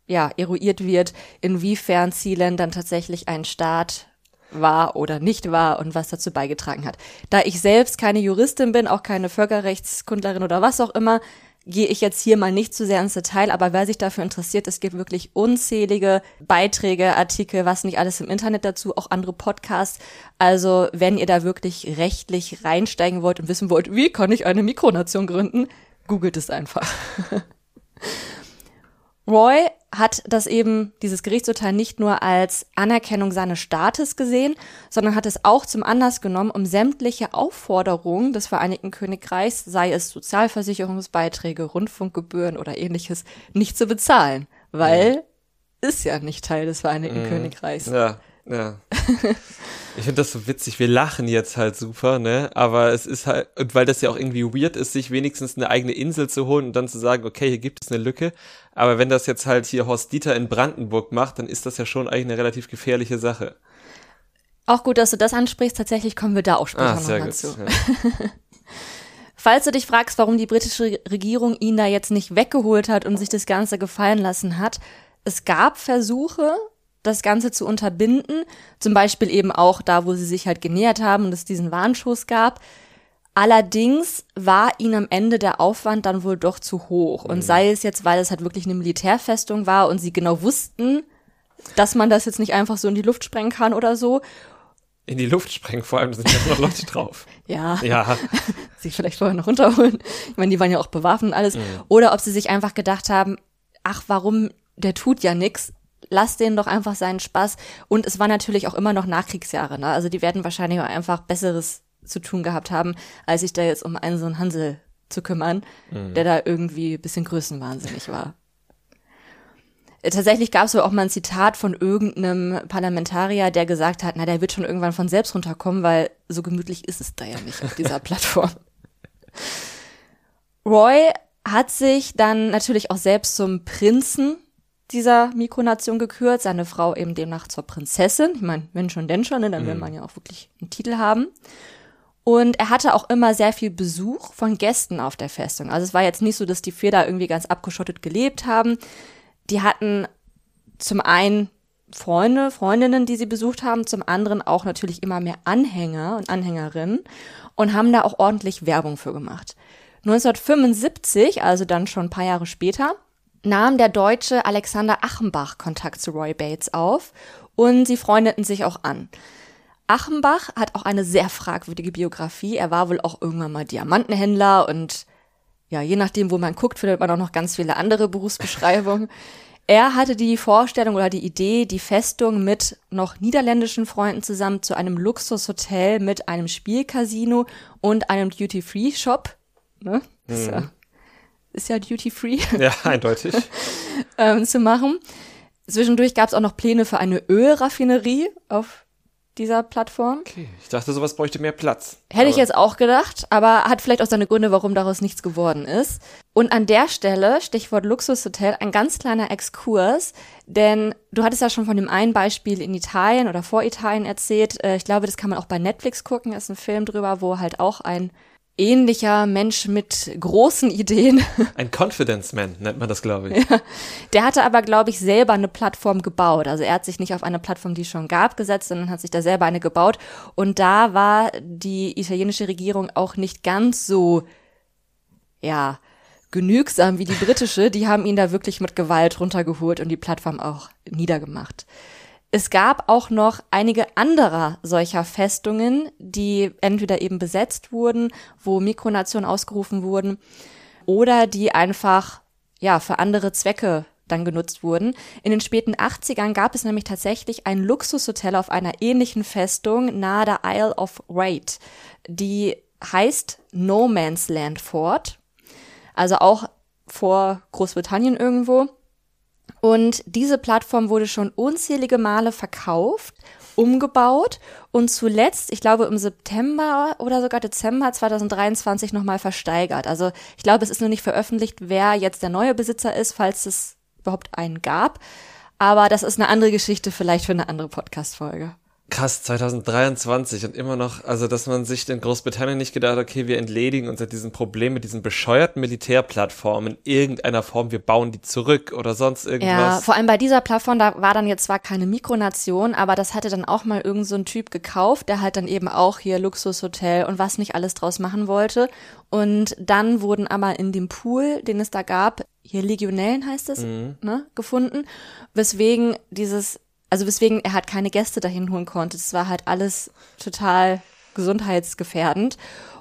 ja eruiert wird, inwiefern Sealand dann tatsächlich ein Staat war oder nicht war und was dazu beigetragen hat. Da ich selbst keine Juristin bin, auch keine Völkerrechtskundlerin oder was auch immer, gehe ich jetzt hier mal nicht zu sehr ins Detail, aber wer sich dafür interessiert, es gibt wirklich unzählige Beiträge, Artikel, was nicht alles im Internet dazu, auch andere Podcasts. Also wenn ihr da wirklich rechtlich reinsteigen wollt und wissen wollt, wie kann ich eine Mikronation gründen, googelt es einfach. Roy hat das eben, dieses Gerichtsurteil nicht nur als Anerkennung seines Staates gesehen, sondern hat es auch zum Anlass genommen, um sämtliche Aufforderungen des Vereinigten Königreichs, sei es Sozialversicherungsbeiträge, Rundfunkgebühren oder ähnliches, nicht zu bezahlen, weil ja. ist ja nicht Teil des Vereinigten mhm. Königreichs. Ja, ja. Ich finde das so witzig. Wir lachen jetzt halt super, ne? Aber es ist halt, und weil das ja auch irgendwie weird ist, sich wenigstens eine eigene Insel zu holen und dann zu sagen, okay, hier gibt es eine Lücke. Aber wenn das jetzt halt hier Horst Dieter in Brandenburg macht, dann ist das ja schon eigentlich eine relativ gefährliche Sache. Auch gut, dass du das ansprichst. Tatsächlich kommen wir da auch später ah, noch dazu. Ja. Falls du dich fragst, warum die britische Regierung ihn da jetzt nicht weggeholt hat und sich das Ganze gefallen lassen hat, es gab Versuche, das Ganze zu unterbinden. Zum Beispiel eben auch da, wo sie sich halt genähert haben und es diesen Warnschuss gab. Allerdings war ihnen am Ende der Aufwand dann wohl doch zu hoch. Und mhm. sei es jetzt, weil es halt wirklich eine Militärfestung war und sie genau wussten, dass man das jetzt nicht einfach so in die Luft sprengen kann oder so. In die Luft sprengen, vor allem sind ja noch Leute drauf. ja. Ja. sich vielleicht vorher noch runterholen. Ich meine, die waren ja auch bewaffnet und alles. Mhm. Oder ob sie sich einfach gedacht haben, ach, warum, der tut ja nix lass denen doch einfach seinen Spaß. Und es war natürlich auch immer noch Nachkriegsjahre, ne? Also die werden wahrscheinlich auch einfach Besseres zu tun gehabt haben, als sich da jetzt um einen so einen Hansel zu kümmern, mhm. der da irgendwie ein bisschen größenwahnsinnig war. Äh, tatsächlich gab es auch mal ein Zitat von irgendeinem Parlamentarier, der gesagt hat, na, der wird schon irgendwann von selbst runterkommen, weil so gemütlich ist es da ja nicht auf dieser Plattform. Roy hat sich dann natürlich auch selbst zum Prinzen dieser Mikronation gekürt, seine Frau eben demnach zur Prinzessin. Ich meine, wenn schon, denn schon, ne, dann will mhm. man ja auch wirklich einen Titel haben. Und er hatte auch immer sehr viel Besuch von Gästen auf der Festung. Also es war jetzt nicht so, dass die vier da irgendwie ganz abgeschottet gelebt haben. Die hatten zum einen Freunde, Freundinnen, die sie besucht haben, zum anderen auch natürlich immer mehr Anhänger und Anhängerinnen und haben da auch ordentlich Werbung für gemacht. 1975, also dann schon ein paar Jahre später, nahm der Deutsche Alexander Achenbach Kontakt zu Roy Bates auf und sie freundeten sich auch an. Achenbach hat auch eine sehr fragwürdige Biografie. Er war wohl auch irgendwann mal Diamantenhändler und ja, je nachdem, wo man guckt, findet man auch noch ganz viele andere Berufsbeschreibungen. Er hatte die Vorstellung oder die Idee, die Festung mit noch niederländischen Freunden zusammen zu einem Luxushotel mit einem Spielcasino und einem Duty-Free-Shop. Ne? Mhm. Ist ja Duty-Free. Ja, eindeutig. ähm, zu machen. Zwischendurch gab es auch noch Pläne für eine Ölraffinerie auf dieser Plattform. Okay, ich dachte, sowas bräuchte mehr Platz. Hätte aber ich jetzt auch gedacht, aber hat vielleicht auch seine Gründe, warum daraus nichts geworden ist. Und an der Stelle, Stichwort Luxushotel, ein ganz kleiner Exkurs, denn du hattest ja schon von dem einen Beispiel in Italien oder vor Italien erzählt. Äh, ich glaube, das kann man auch bei Netflix gucken, ist ein Film drüber, wo halt auch ein ähnlicher Mensch mit großen Ideen. Ein Confidence Man nennt man das, glaube ich. Ja. Der hatte aber, glaube ich, selber eine Plattform gebaut. Also er hat sich nicht auf eine Plattform, die es schon gab, gesetzt, sondern hat sich da selber eine gebaut. Und da war die italienische Regierung auch nicht ganz so, ja, genügsam wie die britische. Die haben ihn da wirklich mit Gewalt runtergeholt und die Plattform auch niedergemacht. Es gab auch noch einige anderer solcher Festungen, die entweder eben besetzt wurden, wo Mikronationen ausgerufen wurden, oder die einfach, ja, für andere Zwecke dann genutzt wurden. In den späten 80ern gab es nämlich tatsächlich ein Luxushotel auf einer ähnlichen Festung nahe der Isle of Wight. Die heißt No Man's Land Fort. Also auch vor Großbritannien irgendwo. Und diese Plattform wurde schon unzählige Male verkauft, umgebaut und zuletzt, ich glaube im September oder sogar Dezember 2023 nochmal versteigert. Also ich glaube, es ist nur nicht veröffentlicht, wer jetzt der neue Besitzer ist, falls es überhaupt einen gab. Aber das ist eine andere Geschichte, vielleicht für eine andere Podcast-Folge. Krass, 2023 und immer noch, also dass man sich in Großbritannien nicht gedacht hat, okay, wir entledigen uns seit diesem Problem mit diesen bescheuerten Militärplattformen in irgendeiner Form, wir bauen die zurück oder sonst irgendwas. Ja, vor allem bei dieser Plattform, da war dann jetzt zwar keine Mikronation, aber das hatte dann auch mal irgend so ein Typ gekauft, der halt dann eben auch hier Luxushotel und was nicht alles draus machen wollte. Und dann wurden aber in dem Pool, den es da gab, hier Legionellen heißt es, mhm. ne, gefunden, weswegen dieses also weswegen er halt keine Gäste dahin holen konnte. Das war halt alles total gesundheitsgefährdend.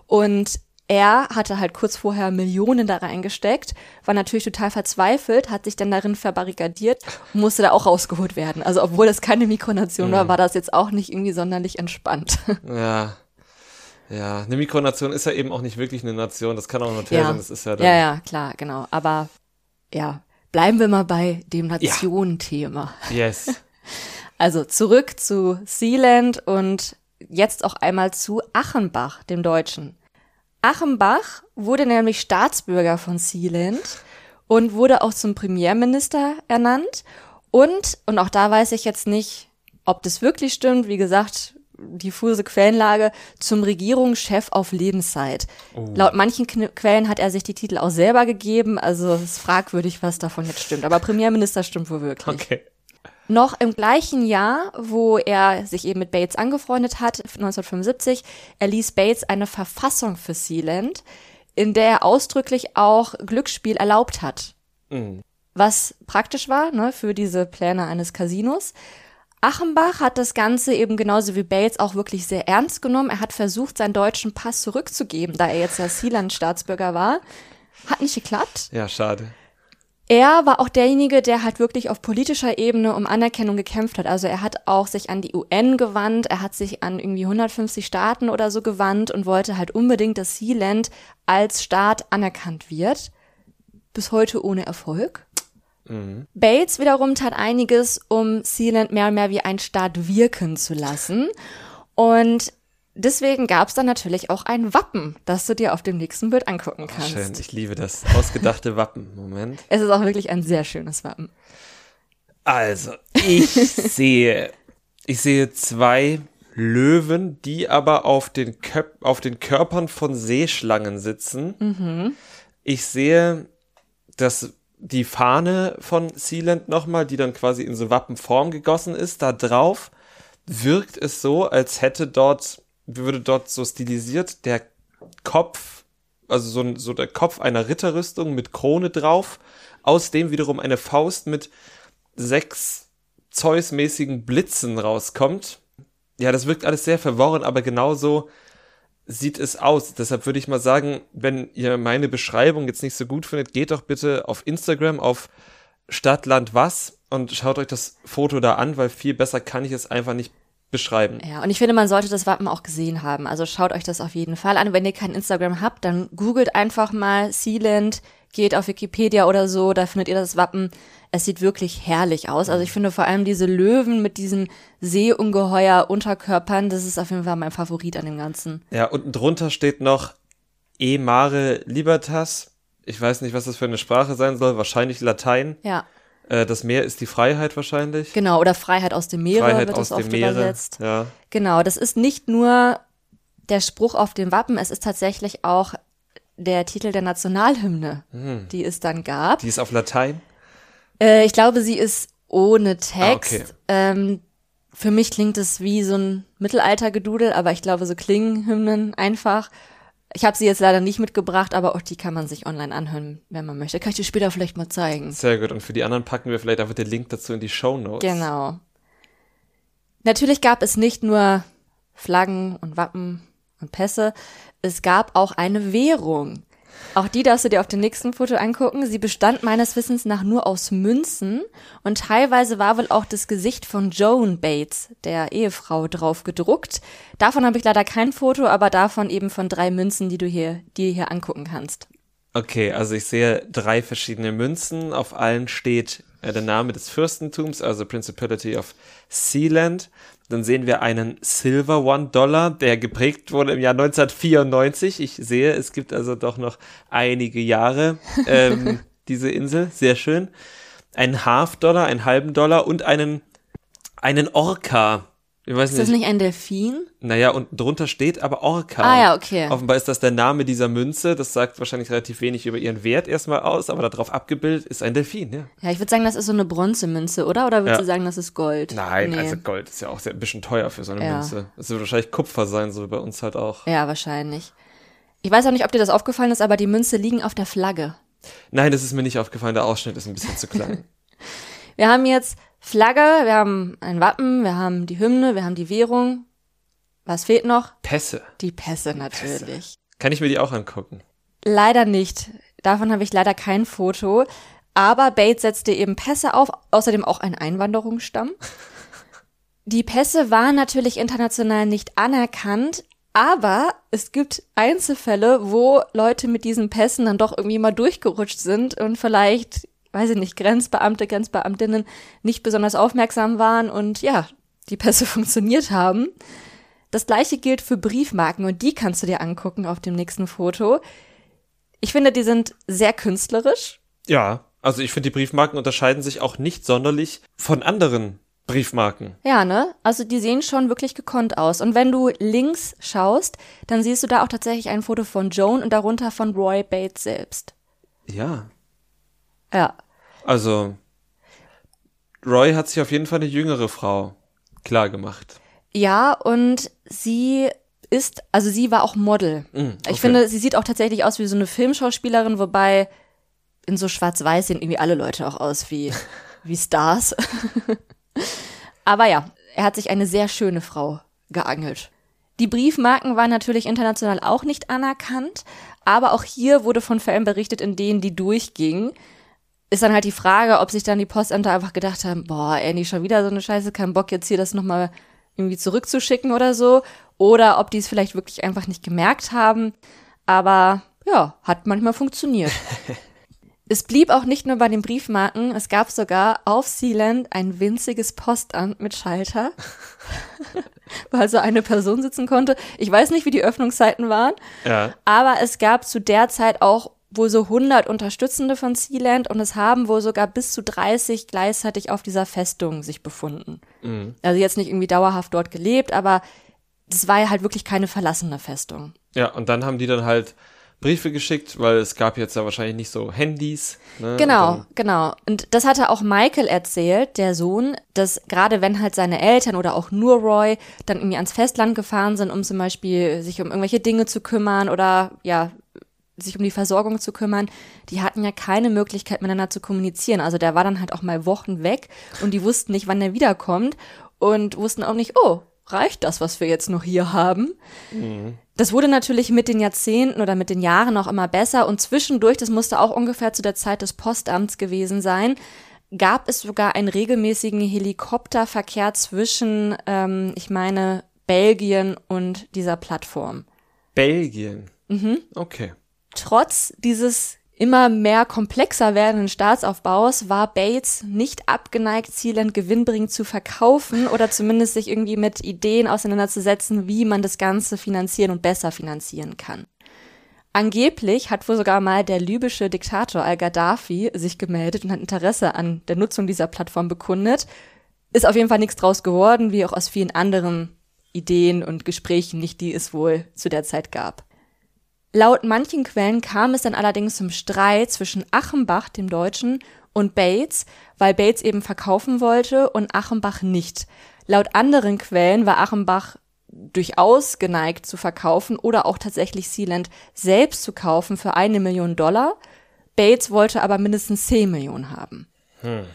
Und er hatte halt kurz vorher Millionen da reingesteckt, war natürlich total verzweifelt, hat sich dann darin verbarrikadiert und musste da auch rausgeholt werden. Also obwohl das keine Mikronation mhm. war, war das jetzt auch nicht irgendwie sonderlich entspannt. Ja. Ja, eine Mikronation ist ja eben auch nicht wirklich eine Nation, das kann auch ein Hotel ja. sein, das ist ja dann. Ja, ja, klar, genau. Aber ja, bleiben wir mal bei dem Nationenthema. Ja. Yes. Also zurück zu Sealand und jetzt auch einmal zu Achenbach, dem Deutschen. Achenbach wurde nämlich Staatsbürger von Sealand und wurde auch zum Premierminister ernannt. Und, und auch da weiß ich jetzt nicht, ob das wirklich stimmt, wie gesagt, diffuse Quellenlage, zum Regierungschef auf Lebenszeit. Oh. Laut manchen Quellen hat er sich die Titel auch selber gegeben, also es ist fragwürdig, was davon jetzt stimmt. Aber Premierminister stimmt wohl wirklich. Okay. Noch im gleichen Jahr, wo er sich eben mit Bates angefreundet hat, 1975, erließ Bates eine Verfassung für Sealand, in der er ausdrücklich auch Glücksspiel erlaubt hat. Mhm. Was praktisch war ne, für diese Pläne eines Casinos. Achenbach hat das Ganze eben genauso wie Bates auch wirklich sehr ernst genommen. Er hat versucht, seinen deutschen Pass zurückzugeben, da er jetzt ja Sealand-Staatsbürger war. Hat nicht geklappt. Ja, schade er war auch derjenige, der halt wirklich auf politischer Ebene um Anerkennung gekämpft hat. Also er hat auch sich an die UN gewandt, er hat sich an irgendwie 150 Staaten oder so gewandt und wollte halt unbedingt, dass Sealand als Staat anerkannt wird. Bis heute ohne Erfolg. Mhm. Bates wiederum tat einiges, um Sealand mehr und mehr wie ein Staat wirken zu lassen. Und Deswegen gab es dann natürlich auch ein Wappen, das du dir auf dem nächsten Bild angucken kannst. Oh, schön, ich liebe das ausgedachte Wappen. Moment. Es ist auch wirklich ein sehr schönes Wappen. Also, ich sehe, ich sehe zwei Löwen, die aber auf den, Köp auf den Körpern von Seeschlangen sitzen. Mhm. Ich sehe dass die Fahne von Sealand nochmal, die dann quasi in so Wappenform gegossen ist. Da drauf wirkt es so, als hätte dort würde dort so stilisiert der Kopf, also so, so der Kopf einer Ritterrüstung mit Krone drauf, aus dem wiederum eine Faust mit sechs Zeus-mäßigen Blitzen rauskommt. Ja, das wirkt alles sehr verworren, aber genauso sieht es aus. Deshalb würde ich mal sagen, wenn ihr meine Beschreibung jetzt nicht so gut findet, geht doch bitte auf Instagram auf Stadtland was und schaut euch das Foto da an, weil viel besser kann ich es einfach nicht beschreiben. Ja, und ich finde, man sollte das Wappen auch gesehen haben. Also schaut euch das auf jeden Fall an. Wenn ihr kein Instagram habt, dann googelt einfach mal Sealand, geht auf Wikipedia oder so, da findet ihr das Wappen. Es sieht wirklich herrlich aus. Also ich finde vor allem diese Löwen mit diesen Seeungeheuer Unterkörpern, das ist auf jeden Fall mein Favorit an dem Ganzen. Ja, unten drunter steht noch E Mare Libertas. Ich weiß nicht, was das für eine Sprache sein soll. Wahrscheinlich Latein. Ja. Äh, das Meer ist die Freiheit wahrscheinlich. Genau, oder Freiheit aus dem Meere Freiheit wird aus das dem oft übersetzt. Ja. Genau, das ist nicht nur der Spruch auf dem Wappen, es ist tatsächlich auch der Titel der Nationalhymne, die es dann gab. Die ist auf Latein. Äh, ich glaube, sie ist ohne Text. Ah, okay. ähm, für mich klingt es wie so ein Mittelaltergedudel, aber ich glaube, so klingen Hymnen einfach. Ich habe sie jetzt leider nicht mitgebracht, aber auch die kann man sich online anhören, wenn man möchte. Kann ich dir später vielleicht mal zeigen. Sehr gut. Und für die anderen packen wir vielleicht einfach den Link dazu in die Show Notes. Genau. Natürlich gab es nicht nur Flaggen und Wappen und Pässe, es gab auch eine Währung. Auch die darfst du dir auf dem nächsten Foto angucken. Sie bestand meines Wissens nach nur aus Münzen und teilweise war wohl auch das Gesicht von Joan Bates, der Ehefrau, drauf gedruckt. Davon habe ich leider kein Foto, aber davon eben von drei Münzen, die du hier, die hier angucken kannst. Okay, also ich sehe drei verschiedene Münzen. Auf allen steht äh, der Name des Fürstentums, also Principality of Sealand. Dann sehen wir einen Silver One Dollar, der geprägt wurde im Jahr 1994. Ich sehe, es gibt also doch noch einige Jahre ähm, diese Insel. Sehr schön. Einen Half Dollar, einen halben Dollar und einen, einen Orca. Ich weiß Ist das nicht. nicht ein Delfin? Naja, und drunter steht aber Orca. Ah ja, okay. Offenbar ist das der Name dieser Münze. Das sagt wahrscheinlich relativ wenig über ihren Wert erstmal aus, aber darauf abgebildet ist ein Delfin, ja. Ja, ich würde sagen, das ist so eine Bronzemünze, oder? Oder würdest Ja. du sagen, das ist Gold? Nein, Nee. also Gold ist ja auch sehr, ein bisschen teuer für so eine Ja. Münze. Das wird wahrscheinlich Kupfer sein, so wie bei uns halt auch. Ja, wahrscheinlich. Ich weiß auch nicht, ob dir das aufgefallen ist, aber die Münze liegen auf der Flagge. Nein, das ist mir nicht aufgefallen. Der Ausschnitt ist ein bisschen zu klein. Wir haben jetzt Flagge, wir haben ein Wappen, wir haben die Hymne, wir haben die Währung. Was fehlt noch? Pässe. Die Pässe natürlich. Kann ich mir die auch angucken? Leider nicht. Davon habe ich leider kein Foto. Aber Bates setzte eben Pässe auf, außerdem auch ein Einwanderungsstamm. Die Pässe waren natürlich international nicht anerkannt, aber es gibt Einzelfälle, wo Leute mit diesen Pässen dann doch irgendwie mal durchgerutscht sind und vielleicht, weiß ich nicht, Grenzbeamte, Grenzbeamtinnen nicht besonders aufmerksam waren und ja, die Pässe funktioniert haben. Das gleiche gilt für Briefmarken und die kannst du dir angucken auf dem nächsten Foto. Ich finde, die sind sehr künstlerisch. Ja. Also ich finde, die Briefmarken unterscheiden sich auch nicht sonderlich von anderen Briefmarken. Ja, ne? Also die sehen schon wirklich gekonnt aus. Und wenn du links schaust, dann siehst du da auch tatsächlich ein Foto von Joan und darunter von Roy Bates selbst. Ja. Ja. Also Roy hat sich auf jeden Fall eine jüngere Frau klar gemacht. Ja, und sie ist, also sie war auch Model. okay. Ich finde, sie sieht auch tatsächlich aus wie so eine Filmschauspielerin, wobei in so schwarz-weiß sehen irgendwie alle Leute auch aus wie, wie Stars. Aber ja, er hat sich eine sehr schöne Frau geangelt. Die Briefmarken waren natürlich international auch nicht anerkannt, aber auch hier wurde von Fällen berichtet, in denen die durchgingen. Ist dann halt die Frage, ob sich dann die Postämter einfach gedacht haben, boah, nicht schon wieder so eine Scheiße, kein Bock jetzt hier das nochmal irgendwie zurückzuschicken oder so. Oder ob die es vielleicht wirklich einfach nicht gemerkt haben. Aber ja, hat manchmal funktioniert. Es blieb auch nicht nur bei den Briefmarken, es gab sogar auf Sealand ein winziges Postamt mit Schalter, wo also eine Person sitzen konnte. Ich weiß nicht, wie die Öffnungszeiten waren, Ja. aber es gab zu der Zeit auch wohl so 100 Unterstützende von Sealand und es haben wohl sogar bis zu 30 gleichzeitig auf dieser Festung sich befunden. Also jetzt nicht irgendwie dauerhaft dort gelebt, aber das war ja halt wirklich keine verlassene Festung. Ja, und dann haben die dann halt Briefe geschickt, weil es gab jetzt ja wahrscheinlich nicht so Handys. Ne? Und Genau, dann- genau. Und das hatte auch Michael erzählt, der Sohn, dass gerade wenn halt seine Eltern oder auch nur Roy dann irgendwie ans Festland gefahren sind, um zum Beispiel sich um irgendwelche Dinge zu kümmern oder ja, sich um die Versorgung zu kümmern, die hatten ja keine Möglichkeit miteinander zu kommunizieren. Also der war dann halt auch mal Wochen weg und die wussten nicht, wann er wiederkommt und wussten auch nicht, oh, reicht das, was wir jetzt noch hier haben? Mhm. Das wurde natürlich mit den Jahrzehnten oder mit den Jahren auch immer besser und zwischendurch, das musste auch ungefähr zu der Zeit des Postamts gewesen sein, gab es sogar einen regelmäßigen Helikopterverkehr zwischen, ähm, ich meine, Belgien und dieser Plattform. Belgien? Mhm. Okay. Trotz dieses immer mehr komplexer werdenden Staatsaufbaus war Bates nicht abgeneigt, Sealand gewinnbringend zu verkaufen oder zumindest sich irgendwie mit Ideen auseinanderzusetzen, wie man das Ganze finanzieren und besser finanzieren kann. Angeblich hat wohl sogar mal der libysche Diktator al-Gaddafi sich gemeldet und hat Interesse an der Nutzung dieser Plattform bekundet. Ist auf jeden Fall nichts draus geworden, wie auch aus vielen anderen Ideen und Gesprächen nicht, die es wohl zu der Zeit gab. Laut manchen Quellen kam es dann allerdings zum Streit zwischen Achenbach, dem Deutschen, und Bates, weil Bates eben verkaufen wollte und Achenbach nicht. Laut anderen Quellen war Achenbach durchaus geneigt zu verkaufen oder auch tatsächlich Sealand selbst zu kaufen für eine Million Dollar. Bates wollte aber mindestens 10 Millionen haben. Hm.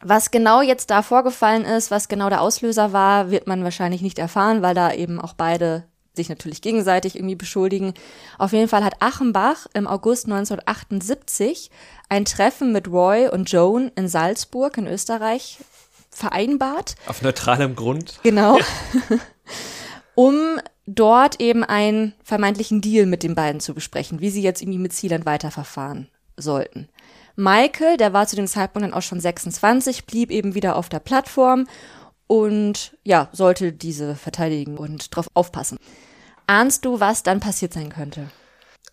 Was genau jetzt da vorgefallen ist, was genau der Auslöser war, wird man wahrscheinlich nicht erfahren, weil da eben auch beide sich natürlich gegenseitig irgendwie beschuldigen. Auf jeden Fall hat Achenbach im August 1978 ein Treffen mit Roy und Joan in Salzburg in Österreich vereinbart. Auf neutralem Grund. Genau. um dort eben einen vermeintlichen Deal mit den beiden zu besprechen, wie sie jetzt irgendwie mit Sealand weiterverfahren sollten. Michael, der war zu dem Zeitpunkt dann auch schon 26, blieb eben wieder auf der Plattform und ja, sollte diese verteidigen und drauf aufpassen. Ahnst du, was dann passiert sein könnte?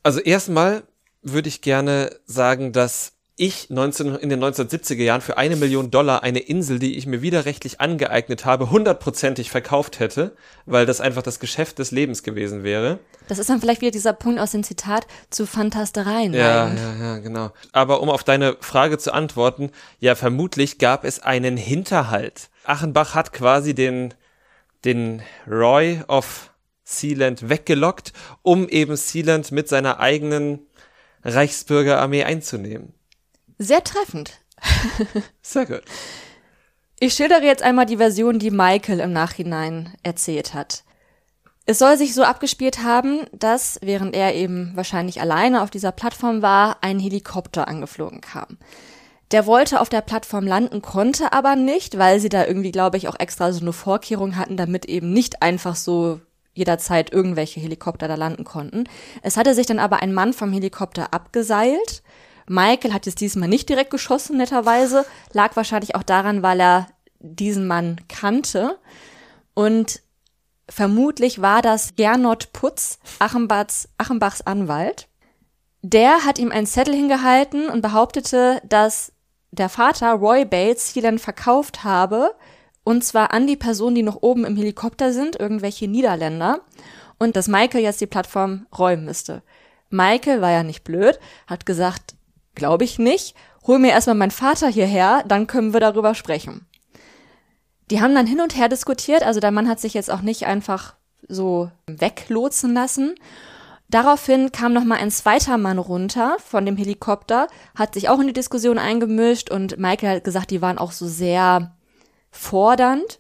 Also erstmal würde ich gerne sagen, dass ich 19, in den 1970er Jahren für eine Million Dollar eine Insel, die ich mir widerrechtlich angeeignet habe, hundertprozentig verkauft hätte, weil das einfach das Geschäft des Lebens gewesen wäre. Das ist dann vielleicht wieder dieser Punkt aus dem Zitat zu Fantastereien. Ja, ja, ja, genau. Aber um auf deine Frage zu antworten, ja, vermutlich gab es einen Hinterhalt. Achenbach hat quasi den, den Roy of Sealand weggelockt, um eben Sealand mit seiner eigenen Reichsbürgerarmee einzunehmen. Sehr treffend. Sehr gut. Ich schildere jetzt einmal die Version, die Michael im Nachhinein erzählt hat. Es soll sich so abgespielt haben, dass, während er eben wahrscheinlich alleine auf dieser Plattform war, ein Helikopter angeflogen kam. Der wollte auf der Plattform landen, konnte aber nicht, weil sie da irgendwie, glaube ich, auch extra so eine Vorkehrung hatten, damit eben nicht einfach so jederzeit irgendwelche Helikopter da landen konnten. Es hatte sich dann aber ein Mann vom Helikopter abgeseilt Michael hat jetzt diesmal nicht direkt geschossen, netterweise. Lag wahrscheinlich auch daran, weil er diesen Mann kannte. Und vermutlich war das Gernot Putz, Achenbachs, Achenbachs Anwalt. Der hat ihm einen Zettel hingehalten und behauptete, dass der Vater Roy Bates hier dann verkauft habe, und zwar an die Personen, die noch oben im Helikopter sind, irgendwelche Niederländer, und dass Michael jetzt die Plattform räumen müsste. Michael war ja nicht blöd, hat gesagt, Glaube ich nicht. Hol mir erstmal meinen Vater hierher, dann können wir darüber sprechen. Die haben dann hin und her diskutiert, also der Mann hat sich jetzt auch nicht einfach so weglotsen lassen. Daraufhin kam noch mal ein zweiter Mann runter von dem Helikopter, hat sich auch in die Diskussion eingemischt und Michael hat gesagt, die waren auch so sehr fordernd,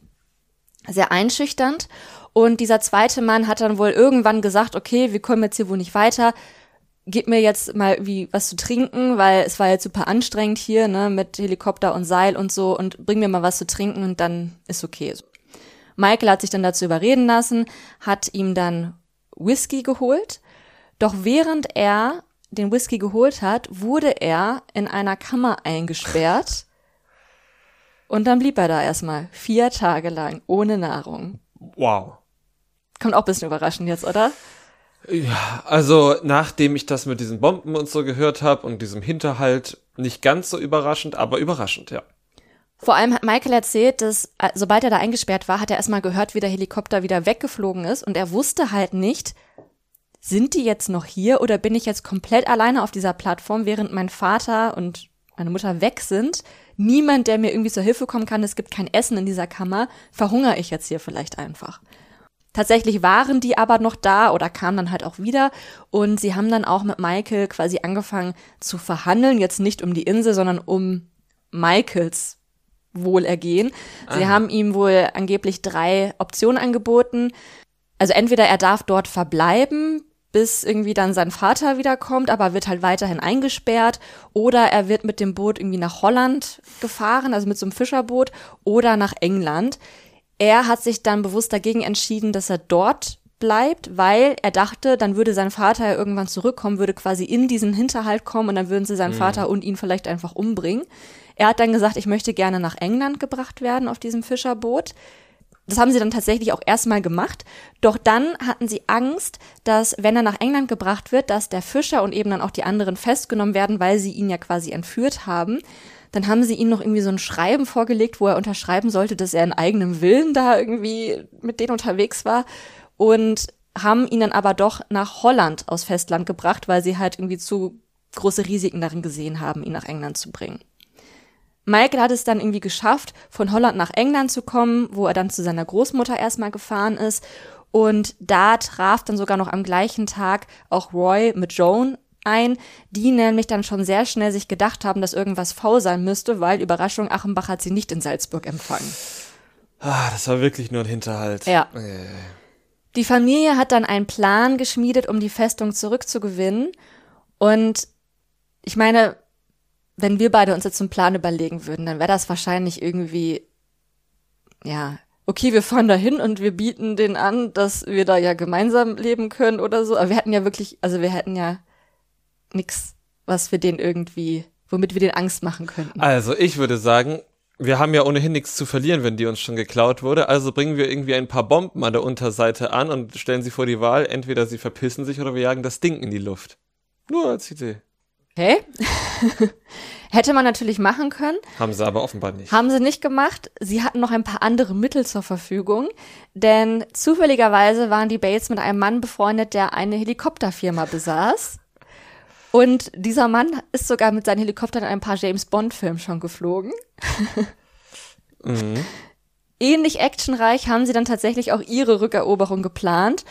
sehr einschüchternd. Und dieser zweite Mann hat dann wohl irgendwann gesagt, okay, wir kommen jetzt hier wohl nicht weiter gib mir jetzt mal wie was zu trinken, weil es war jetzt super anstrengend hier, ne, mit Helikopter und Seil und so und bring mir mal was zu trinken und dann ist okay. Michael hat sich dann dazu überreden lassen, hat ihm dann Whisky geholt. Doch während er den Whisky geholt hat, wurde er in einer Kammer eingesperrt. Und dann blieb er da erstmal vier Tage lang ohne Nahrung. Wow. Kommt auch ein bisschen überraschend jetzt, oder? Ja, also nachdem ich das mit diesen Bomben und so gehört habe und diesem Hinterhalt, nicht ganz so überraschend, aber überraschend, ja. Vor allem hat Michael erzählt, dass äh, sobald er da eingesperrt war, hat er erstmal gehört, wie der Helikopter wieder weggeflogen ist und er wusste halt nicht, sind die jetzt noch hier oder bin ich jetzt komplett alleine auf dieser Plattform, während mein Vater und meine Mutter weg sind? Niemand, der mir irgendwie zur Hilfe kommen kann, es gibt kein Essen in dieser Kammer, verhungere ich jetzt hier vielleicht einfach. Tatsächlich waren die aber noch da oder kamen dann halt auch wieder und sie haben dann auch mit Michael quasi angefangen zu verhandeln, jetzt nicht um die Insel, sondern um Michaels Wohlergehen. Sie Ah. haben ihm wohl angeblich drei Optionen angeboten. Also entweder er darf dort verbleiben, bis irgendwie dann sein Vater wiederkommt, aber wird halt weiterhin eingesperrt, oder er wird mit dem Boot irgendwie nach Holland gefahren, also mit so einem Fischerboot, oder nach England. Er hat sich dann bewusst dagegen entschieden, dass er dort bleibt, weil er dachte, dann würde sein Vater ja irgendwann zurückkommen, würde quasi in diesen Hinterhalt kommen und dann würden sie seinen Vater und ihn vielleicht einfach umbringen. Er hat dann gesagt, ich möchte gerne nach England gebracht werden auf diesem Fischerboot. Das haben sie dann tatsächlich auch erstmal gemacht. Doch dann hatten sie Angst, dass, wenn er nach England gebracht wird, dass der Fischer und eben dann auch die anderen festgenommen werden, weil sie ihn ja quasi entführt haben. Dann haben sie ihm noch irgendwie so ein Schreiben vorgelegt, wo er unterschreiben sollte, dass er in eigenem Willen da irgendwie mit denen unterwegs war. Und haben ihn dann aber doch nach Holland aus Festland gebracht, weil sie halt irgendwie zu große Risiken darin gesehen haben, ihn nach England zu bringen. Michael hat es dann irgendwie geschafft, von Holland nach England zu kommen, wo er dann zu seiner Großmutter erstmal gefahren ist. Und da traf dann sogar noch am gleichen Tag auch Roy mit Joan ein, die nämlich dann schon sehr schnell sich gedacht haben, dass irgendwas faul sein müsste, weil Überraschung, Achenbach hat sie nicht in Salzburg empfangen. Ah, das war wirklich nur ein Hinterhalt. Ja. Äh, Die Familie hat dann einen Plan geschmiedet, um die Festung zurückzugewinnen. Und ich meine, wenn wir beide uns jetzt einen Plan überlegen würden, dann wäre das wahrscheinlich irgendwie, ja, okay, wir fahren da hin und wir bieten denen an, dass wir da ja gemeinsam leben können oder so. Aber wir hätten ja wirklich, also wir hätten ja nix, was wir denen irgendwie, womit wir denen Angst machen könnten. Also, ich würde sagen, wir haben ja ohnehin nichts zu verlieren, wenn die uns schon geklaut wurde. Also bringen wir irgendwie ein paar Bomben an der Unterseite an und stellen sie vor die Wahl. Entweder sie verpissen sich oder wir jagen das Ding in die Luft. Nur als Idee. Okay. Hätte man natürlich machen können. Haben sie aber offenbar nicht. Haben sie nicht gemacht. Sie hatten noch ein paar andere Mittel zur Verfügung, denn zufälligerweise waren die Bates mit einem Mann befreundet, der eine Helikopterfirma besaß. Und dieser Mann ist sogar mit seinen Helikoptern in ein paar James Bond-Filmen schon geflogen. Mhm. Ähnlich actionreich haben sie dann tatsächlich auch ihre Rückeroberung geplant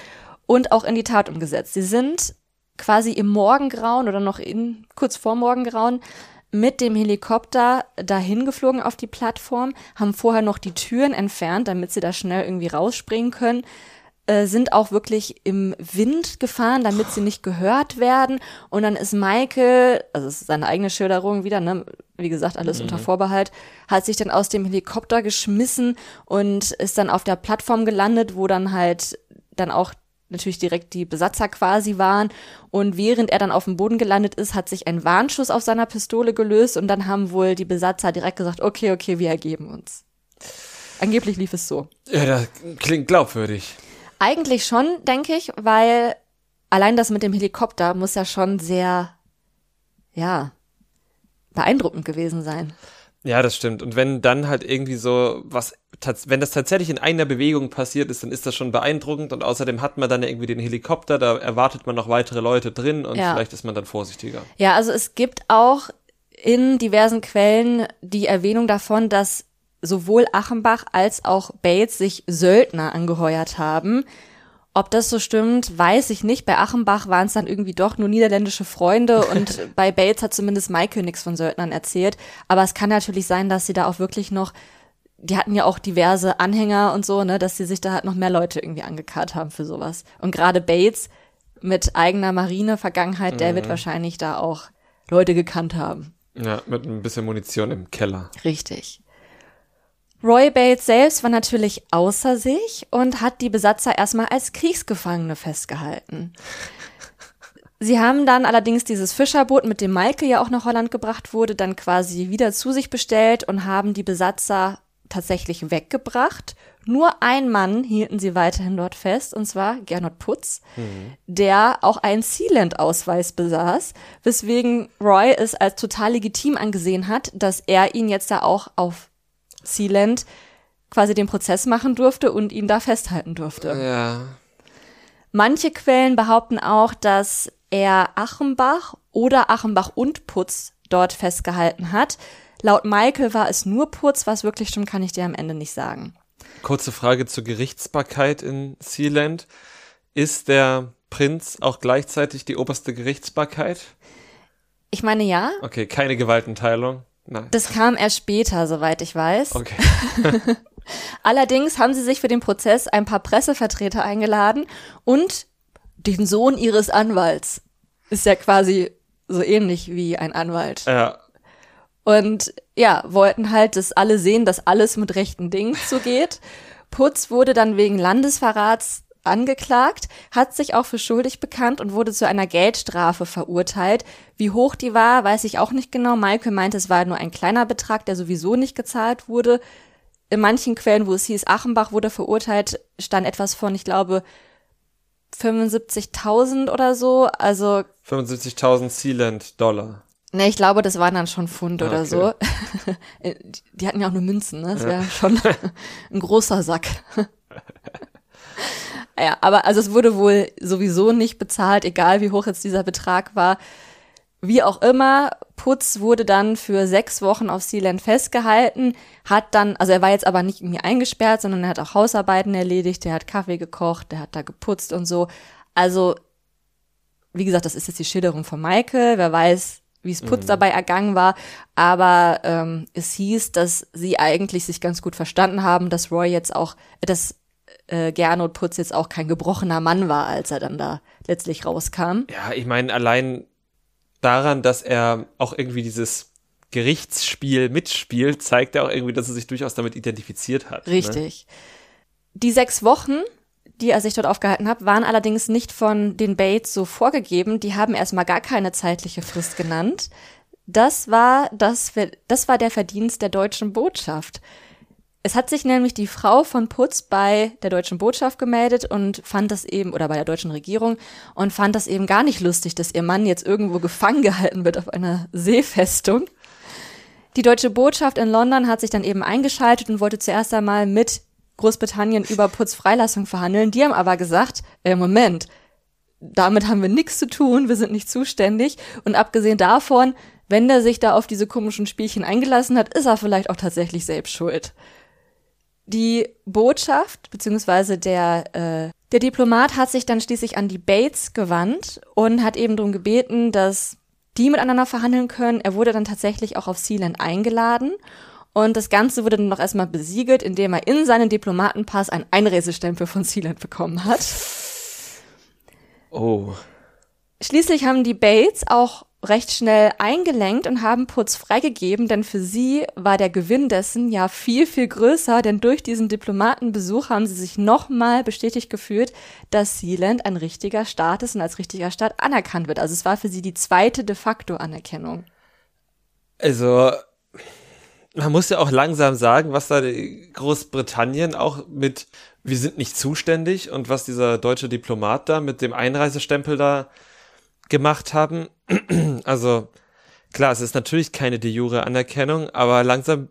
und auch in die Tat umgesetzt. Sie sind quasi im Morgengrauen oder noch in, kurz vor Morgengrauen mit dem Helikopter dahin geflogen auf die Plattform, haben vorher noch die Türen entfernt, damit sie da schnell irgendwie rausspringen können, äh, sind auch wirklich im Wind gefahren, damit sie nicht gehört werden. Und dann ist Michael, also es ist seine eigene Schilderung wieder, ne, wie gesagt, alles unter Vorbehalt, hat sich dann aus dem Helikopter geschmissen und ist dann auf der Plattform gelandet, wo dann halt dann auch natürlich direkt die Besatzer quasi waren. Und während er dann auf dem Boden gelandet ist, hat sich ein Warnschuss auf seiner Pistole gelöst und dann haben wohl die Besatzer direkt gesagt, okay, okay, wir ergeben uns. Angeblich lief es so. Ja, das klingt glaubwürdig. Eigentlich schon, denke ich, weil allein das mit dem Helikopter muss ja schon sehr, ja, beeindruckend gewesen sein. Ja, das stimmt. Und wenn dann halt irgendwie so was, wenn das tatsächlich in einer Bewegung passiert ist, dann ist das schon beeindruckend. Und außerdem hat man dann irgendwie den Helikopter, da erwartet man noch weitere Leute drin und Ja. vielleicht ist man dann vorsichtiger. Ja, also es gibt auch in diversen Quellen die Erwähnung davon, dass sowohl Achenbach als auch Bates sich Söldner angeheuert haben. Ob das so stimmt, weiß ich nicht. Bei Achenbach waren es dann irgendwie doch nur niederländische Freunde und bei Bates hat zumindest Michael nichts von Söldnern erzählt. Aber es kann natürlich sein, dass sie da auch wirklich noch, die hatten ja auch diverse Anhänger und so, ne, dass sie sich da halt noch mehr Leute irgendwie angekarrt haben für sowas. Und gerade Bates mit eigener Marine-Vergangenheit, der wird wahrscheinlich da auch Leute gekannt haben. Ja, mit ein bisschen Munition im Keller. Richtig. Roy Bates selbst war natürlich außer sich und hat die Besatzer erstmal als Kriegsgefangene festgehalten. Sie haben dann allerdings dieses Fischerboot, mit dem Michael ja auch nach Holland gebracht wurde, dann quasi wieder zu sich bestellt und haben die Besatzer tatsächlich weggebracht. Nur ein Mann hielten sie weiterhin dort fest, und zwar Gernot Putz, der auch einen Sealand-Ausweis besaß, weswegen Roy es als total legitim angesehen hat, dass er ihn jetzt da auch auf Sealand quasi den Prozess machen durfte und ihn da festhalten durfte. Ja. Manche Quellen behaupten auch, dass er Achenbach oder Achenbach und Putz dort festgehalten hat. Laut Michael war es nur Putz, was wirklich stimmt, kann ich dir am Ende nicht sagen. Kurze Frage zur Gerichtsbarkeit in Sealand. Ist der Prinz auch gleichzeitig die oberste Gerichtsbarkeit? Ich meine ja. Okay, keine Gewaltenteilung. Nein. Das kam erst später, soweit ich weiß. Okay. Allerdings haben sie sich für den Prozess ein paar Pressevertreter eingeladen und den Sohn ihres Anwalts. Ist ja quasi so ähnlich wie ein Anwalt. Ja. Und ja, wollten halt, dass alle sehen, dass alles mit rechten Dingen zugeht. Putz wurde dann wegen Landesverrats angeklagt, hat sich auch für schuldig bekannt und wurde zu einer Geldstrafe verurteilt. Wie hoch die war, weiß ich auch nicht genau. Michael meinte, es war nur ein kleiner Betrag, der sowieso nicht gezahlt wurde. In manchen Quellen, wo es hieß, Achenbach wurde verurteilt, stand etwas von, ich glaube, 75.000 oder so. Also 75.000 Sealand Dollar. Ne, ich glaube, das waren dann schon Pfund Ah, oder okay. so. Die hatten ja auch nur Münzen, ne? Das wäre schon ein großer Sack. ja, aber also es wurde wohl sowieso nicht bezahlt, egal wie hoch jetzt dieser Betrag war. Wie auch immer, Putz wurde dann für sechs Wochen auf Sealand festgehalten, hat dann, also er war jetzt aber nicht irgendwie eingesperrt, sondern er hat auch Hausarbeiten erledigt, der hat Kaffee gekocht, der hat da geputzt und so. Also, wie gesagt, das ist jetzt die Schilderung von Michael, wer weiß, wie es Putz dabei ergangen war, aber ähm, es hieß, dass sie eigentlich sich ganz gut verstanden haben, dass Roy jetzt auch, dass äh, Gernot Putz jetzt auch kein gebrochener Mann war, als er dann da letztlich rauskam. Ja, ich meine, allein daran, dass er auch irgendwie dieses Gerichtsspiel mitspielt, zeigt er auch irgendwie, dass er sich durchaus damit identifiziert hat. Ne? Richtig. Die sechs Wochen, die er sich dort aufgehalten hat, waren allerdings nicht von den Bates so vorgegeben. Die haben erstmal gar keine zeitliche Frist genannt. Das war, das, das war der Verdienst der deutschen Botschaft. Es hat sich nämlich die Frau von Putz bei der deutschen Botschaft gemeldet und fand das eben, oder bei der deutschen Regierung, und fand das eben gar nicht lustig, dass ihr Mann jetzt irgendwo gefangen gehalten wird auf einer Seefestung. Die deutsche Botschaft in London hat sich dann eben eingeschaltet und wollte zuerst einmal mit Großbritannien über Putz Freilassung verhandeln. Die haben aber gesagt, äh, Moment, damit haben wir nichts zu tun, wir sind nicht zuständig. Und abgesehen davon, wenn der sich da auf diese komischen Spielchen eingelassen hat, ist er vielleicht auch tatsächlich selbst schuld. Die Botschaft, beziehungsweise der, äh, der Diplomat hat sich dann schließlich an die Bates gewandt und hat eben darum gebeten, dass die miteinander verhandeln können. Er wurde dann tatsächlich auch auf Sealand eingeladen. Und das Ganze wurde dann noch erstmal besiegelt, indem er in seinen Diplomatenpass einen Einreisestempel von Sealand bekommen hat. Oh. Schließlich haben die Bates auch recht schnell eingelenkt und haben Putz freigegeben, denn für sie war der Gewinn dessen ja viel, viel größer, denn durch diesen Diplomatenbesuch haben sie sich nochmal bestätigt gefühlt, dass Sealand ein richtiger Staat ist und als richtiger Staat anerkannt wird. Also es war für sie die zweite de facto Anerkennung. Also, man muss ja auch langsam sagen, was da Großbritannien auch mit wir sind nicht zuständig und was dieser deutsche Diplomat da mit dem Einreisestempel da gemacht haben. Also, klar, es ist natürlich keine de jure Anerkennung, aber langsam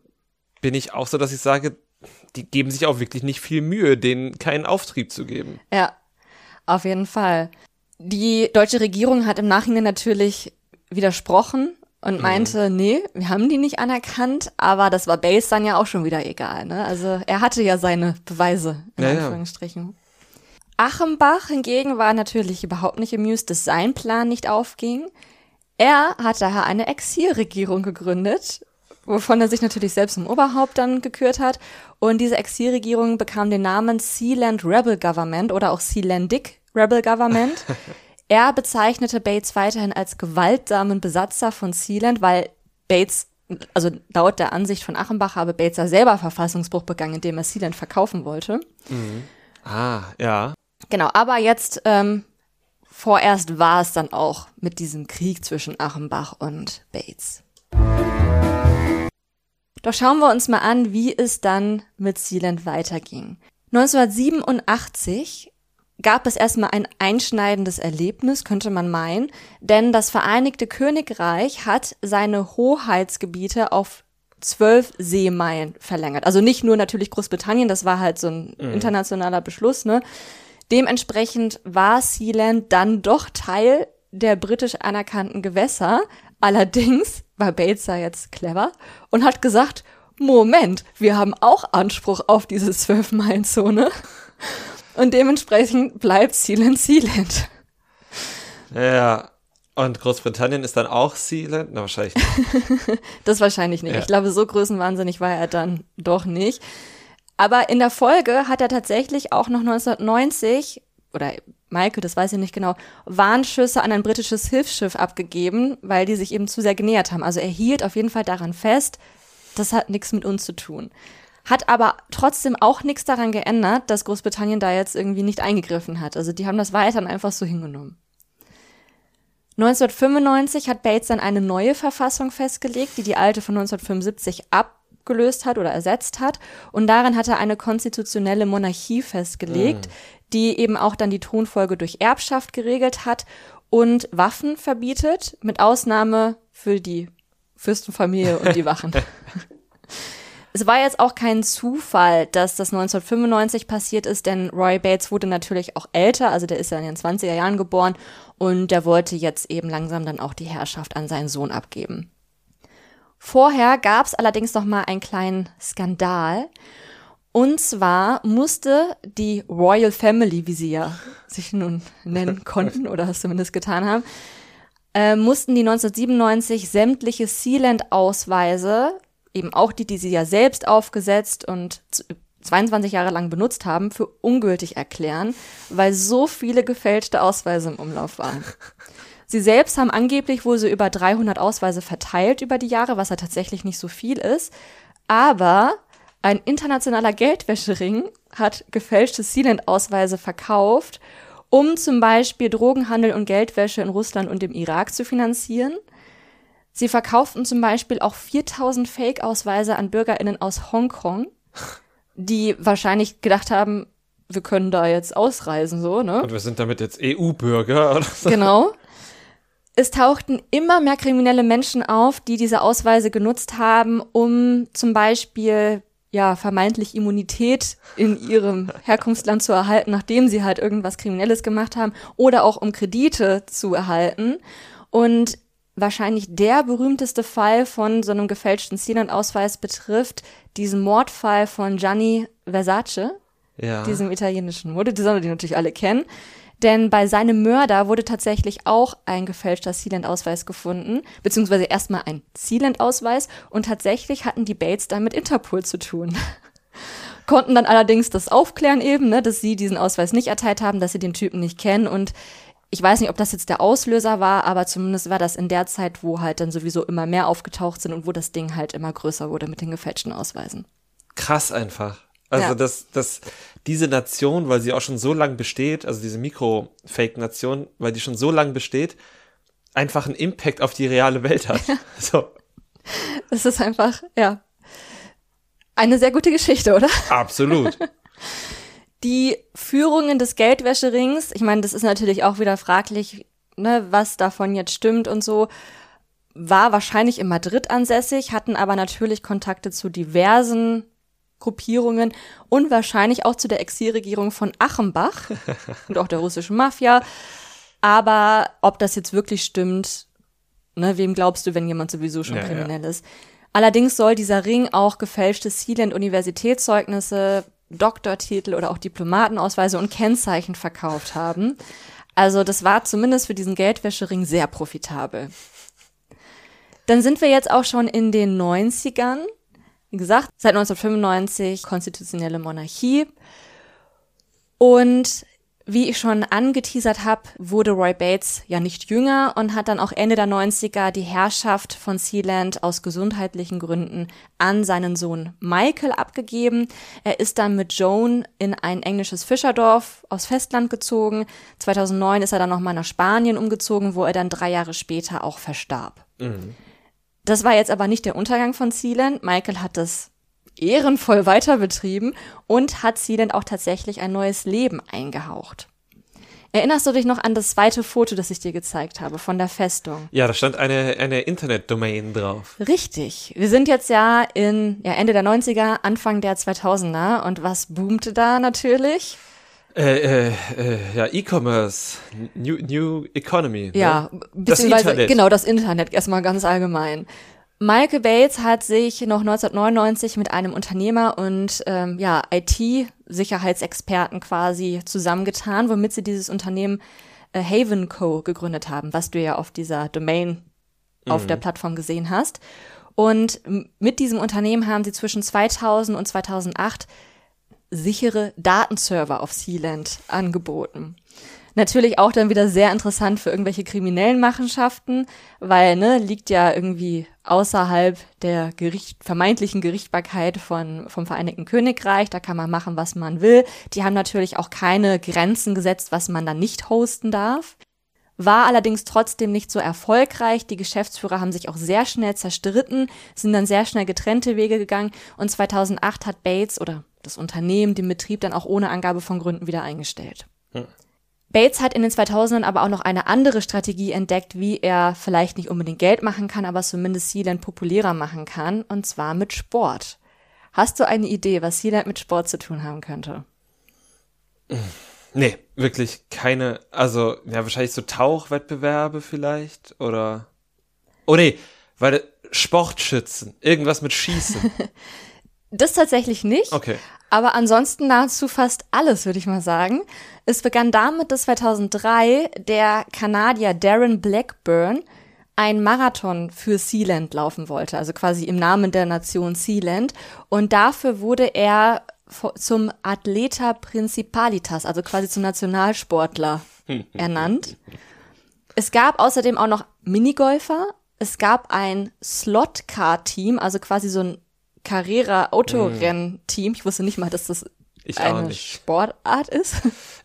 bin ich auch so, dass ich sage, die geben sich auch wirklich nicht viel Mühe, denen keinen Auftrieb zu geben. Ja, auf jeden Fall. Die deutsche Regierung hat im Nachhinein natürlich widersprochen und meinte, nee, wir haben die nicht anerkannt, aber das war Base dann ja auch schon wieder egal. Ne? Also er hatte ja seine Beweise, in Ja, ja. Anführungsstrichen. Achenbach hingegen war natürlich überhaupt nicht amused, dass sein Plan nicht aufging. Er hat daher eine Exilregierung gegründet, wovon er sich natürlich selbst zum Oberhaupt dann gekürt hat. Und diese Exilregierung bekam den Namen Sealand Rebel Government oder auch Sealandic Rebel Government. er bezeichnete Bates weiterhin als gewaltsamen Besatzer von Sealand, weil Bates, also laut der Ansicht von Achenbach, habe Bates ja selber Verfassungsbruch begangen, indem er Sealand verkaufen wollte. Ah, ja. Genau, aber jetzt ähm, vorerst war es dann auch mit diesem Krieg zwischen Achenbach und Bates. Doch schauen wir uns mal an, wie es dann mit Sealand weiterging. 1987 gab es erstmal ein einschneidendes Erlebnis, könnte man meinen, denn das Vereinigte Königreich hat seine Hoheitsgebiete auf zwölf Seemeilen verlängert. Also nicht nur natürlich Großbritannien, das war halt so ein internationaler Beschluss, ne? Dementsprechend war Sealand dann doch Teil der britisch anerkannten Gewässer. Allerdings war Bates da jetzt clever und hat gesagt, Moment, wir haben auch Anspruch auf diese 12-Meilen-Zone. Und dementsprechend bleibt Sealand Sealand. Ja, und Großbritannien ist dann auch Sealand? Na, wahrscheinlich nicht. das wahrscheinlich nicht. Ja. Ich glaube, so größenwahnsinnig war er dann doch nicht. Aber in der Folge hat er tatsächlich auch noch 1990, oder Maike, das weiß ich nicht genau, Warnschüsse an ein britisches Hilfsschiff abgegeben, weil die sich eben zu sehr genähert haben. Also er hielt auf jeden Fall daran fest, das hat nichts mit uns zu tun. Hat aber trotzdem auch nichts daran geändert, dass Großbritannien da jetzt irgendwie nicht eingegriffen hat. Also die haben das weiterhin einfach so hingenommen. 1995 hat Bates dann eine neue Verfassung festgelegt, die die alte von 1975 abgelöst hat oder ersetzt hat. Und darin hat er eine konstitutionelle Monarchie festgelegt, mhm. die eben auch dann die Thronfolge durch Erbschaft geregelt hat und Waffen verbietet, mit Ausnahme für die Fürstenfamilie und die Wachen. Es war jetzt auch kein Zufall, dass das 1995 passiert ist, denn Roy Bates wurde natürlich auch älter, also der ist ja in den 20er Jahren geboren und der wollte jetzt eben langsam dann auch die Herrschaft an seinen Sohn abgeben. Vorher gab es allerdings noch mal einen kleinen Skandal. Und zwar musste die Royal Family, wie sie ja sich nun nennen konnten oder es zumindest getan haben, äh, mussten die 1997 sämtliche Sealand-Ausweise eben auch die, die sie ja selbst aufgesetzt und 22 Jahre lang benutzt haben, für ungültig erklären, weil so viele gefälschte Ausweise im Umlauf waren. Sie selbst haben angeblich wohl so über 300 Ausweise verteilt über die Jahre, was ja tatsächlich nicht so viel ist. Aber ein internationaler Geldwäschering hat gefälschte Sealand-Ausweise verkauft, um zum Beispiel Drogenhandel und Geldwäsche in Russland und im Irak zu finanzieren. Sie verkauften zum Beispiel auch 4000 Fake-Ausweise an BürgerInnen aus Hongkong, die wahrscheinlich gedacht haben, wir können da jetzt ausreisen, so, ne? Und wir sind damit jetzt EU-Bürger, oder so. Genau. Es tauchten immer mehr kriminelle Menschen auf, die diese Ausweise genutzt haben, um zum Beispiel ja vermeintlich Immunität in ihrem Herkunftsland zu erhalten, nachdem sie halt irgendwas Kriminelles gemacht haben, oder auch um Kredite zu erhalten. Und wahrscheinlich der berühmteste Fall von so einem gefälschten Sealand-Ausweis betrifft diesen Mordfall von Gianni Versace, ja. diesem italienischen Modedesigner, den natürlich alle kennen. Denn bei seinem Mörder wurde tatsächlich auch ein gefälschter Sealand-Ausweis gefunden, beziehungsweise erstmal ein Sealand-Ausweis und tatsächlich hatten die Bates dann mit Interpol zu tun. Konnten dann allerdings das aufklären eben, ne, dass sie diesen Ausweis nicht erteilt haben, dass sie den Typen nicht kennen und ich weiß nicht, ob das jetzt der Auslöser war, aber zumindest war das in der Zeit, wo halt dann sowieso immer mehr aufgetaucht sind und wo das Ding halt immer größer wurde mit den gefälschten Ausweisen. Krass einfach. Also, ja. dass, dass diese Nation, weil sie auch schon so lange besteht, also diese Mikro-Fake-Nation, weil die schon so lange besteht, einfach einen Impact auf die reale Welt hat. Ja. So. Das ist einfach, ja, eine sehr gute Geschichte, oder? Absolut. Die Führungen des Geldwäscherings, ich meine, das ist natürlich auch wieder fraglich, ne, was davon jetzt stimmt und so, war wahrscheinlich in Madrid ansässig, hatten aber natürlich Kontakte zu diversen Gruppierungen und wahrscheinlich auch zu der Exilregierung von Achenbach und auch der russischen Mafia. Aber ob das jetzt wirklich stimmt, ne, wem glaubst du, wenn jemand sowieso schon ja, kriminell ja. ist? Allerdings soll dieser Ring auch gefälschte Sealand-Universitätszeugnisse Doktortitel oder auch Diplomatenausweise und Kennzeichen verkauft haben. Also das war zumindest für diesen Geldwäschering sehr profitabel. Dann sind wir jetzt auch schon in den 90ern. Wie gesagt, seit 1995 konstitutionelle Monarchie. Und wie ich schon angeteasert habe, wurde Roy Bates ja nicht jünger und hat dann auch Ende der 90er die Herrschaft von Sealand aus gesundheitlichen Gründen an seinen Sohn Michael abgegeben. Er ist dann mit Joan in ein englisches Fischerdorf aus Festland gezogen. 2009 ist er dann nochmal nach Spanien umgezogen, wo er dann drei Jahre später auch verstarb. Mhm. Das war jetzt aber nicht der Untergang von Sealand. Michael hat das ehrenvoll weiter betrieben und hat sie dann auch tatsächlich ein neues Leben eingehaucht. Erinnerst du dich noch an das zweite Foto, das ich dir gezeigt habe von der Festung? Ja, da stand eine, eine Internetdomain drauf. Richtig. Wir sind jetzt ja in ja, Ende der 90er, Anfang der 2000er und was boomte da natürlich? Äh, äh, äh, ja, E-Commerce, New, New Economy. Ne? Ja, das Internet. Genau, das Internet, erstmal ganz allgemein. Michael Bates hat sich noch 1999 mit einem Unternehmer und ähm, ja, IT-Sicherheitsexperten quasi zusammengetan, womit sie dieses Unternehmen äh, Haven Co. gegründet haben, was du ja auf dieser Domain auf der Plattform gesehen hast. Und mit diesem Unternehmen haben sie zwischen 2000 und 2008 sichere Datenserver auf Sealand angeboten. Natürlich auch dann wieder sehr interessant für irgendwelche kriminellen Machenschaften, weil ne, liegt ja irgendwie außerhalb der Gericht, vermeintlichen Gerichtbarkeit von, vom Vereinigten Königreich. Da kann man machen, was man will. Die haben natürlich auch keine Grenzen gesetzt, was man dann nicht hosten darf. War allerdings trotzdem nicht so erfolgreich. Die Geschäftsführer haben sich auch sehr schnell zerstritten, sind dann sehr schnell getrennte Wege gegangen und 2008 hat Bates oder das Unternehmen den Betrieb dann auch ohne Angabe von Gründen wieder eingestellt. Bates hat in den 2000ern aber auch noch eine andere Strategie entdeckt, wie er vielleicht nicht unbedingt Geld machen kann, aber zumindest Sealand populärer machen kann, und zwar mit Sport. Hast du eine Idee, was Sealand mit Sport zu tun haben könnte? Nee, wirklich keine, also, ja, wahrscheinlich so Tauchwettbewerbe vielleicht, oder, oh nee, weil Sportschützen, irgendwas mit Schießen. Das tatsächlich nicht. Okay. Aber ansonsten nahezu fast alles, würde ich mal sagen. Es begann damit, dass 2003 der Kanadier Darren Blackburn ein Marathon für Sealand laufen wollte, also quasi im Namen der Nation Sealand. Und dafür wurde er zum Atleta Principalitas, also quasi zum Nationalsportler ernannt. Es gab außerdem auch noch Minigolfer. Es gab ein Slot-Car-Team, also quasi so ein Carrera-Autorenn-Team. Ich wusste nicht mal, dass das Ich eine. Sportart ist.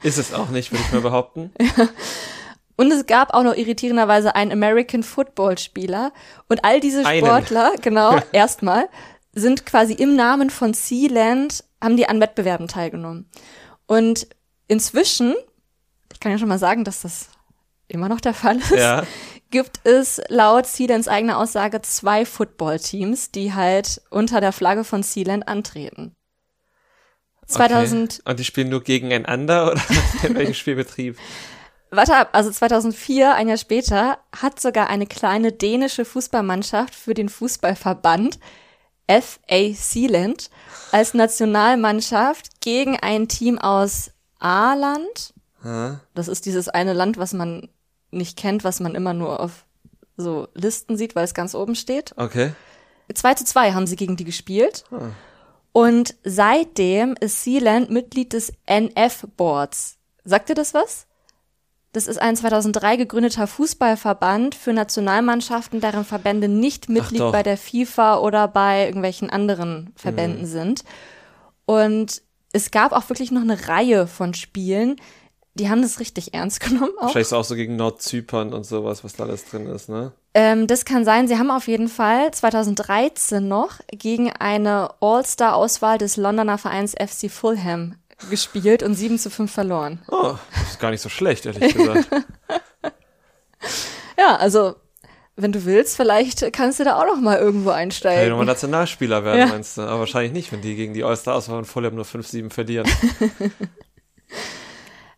Ist es auch nicht, würde ich mal behaupten. Und es gab auch noch irritierenderweise einen American Football Spieler. Und all diese Einen. Sportler, genau, erstmal, sind quasi im Namen von Sealand, haben die an Wettbewerben teilgenommen. Und inzwischen, ich kann ja schon mal sagen, dass das immer noch der Fall ist, Ja. Gibt es laut Sealands eigener Aussage zwei Football-Teams, die halt unter der Flagge von Sealand antreten. 2000, Okay. Und die spielen nur gegeneinander oder in welchem Spielbetrieb? Warte ab, also 2004, ein Jahr später, hat sogar eine kleine dänische Fußballmannschaft für den Fußballverband FA Sealand als Nationalmannschaft gegen ein Team aus Aarland. Hä? Das ist dieses eine Land, was man nicht kennt, was man immer nur auf so Listen sieht, weil es ganz oben steht. Okay. 2 zu 2 haben sie gegen die gespielt. Und seitdem ist Sealand Mitglied des NF-Boards. Sagt dir das was? Das ist ein 2003 gegründeter Fußballverband für Nationalmannschaften, deren Verbände nicht Mitglied bei der FIFA oder bei irgendwelchen anderen Verbänden sind. Und es gab auch wirklich noch eine Reihe von Spielen, die haben das richtig ernst genommen auch. Wahrscheinlich auch so gegen Nordzypern und sowas, was da alles drin ist, ne? Ähm, das kann sein. Sie haben auf jeden Fall 2013 noch gegen eine All-Star-Auswahl des Londoner Vereins FC Fulham gespielt und 7 zu 5 verloren. Oh, das ist gar nicht so schlecht, ehrlich gesagt. Ja, also wenn du willst, vielleicht kannst du da auch noch mal irgendwo Kann ich einsteigen. nochmal Nationalspieler werden, Ja. meinst du? Aber wahrscheinlich nicht, wenn die gegen die All-Star-Auswahl von Fulham nur 5-7 verlieren.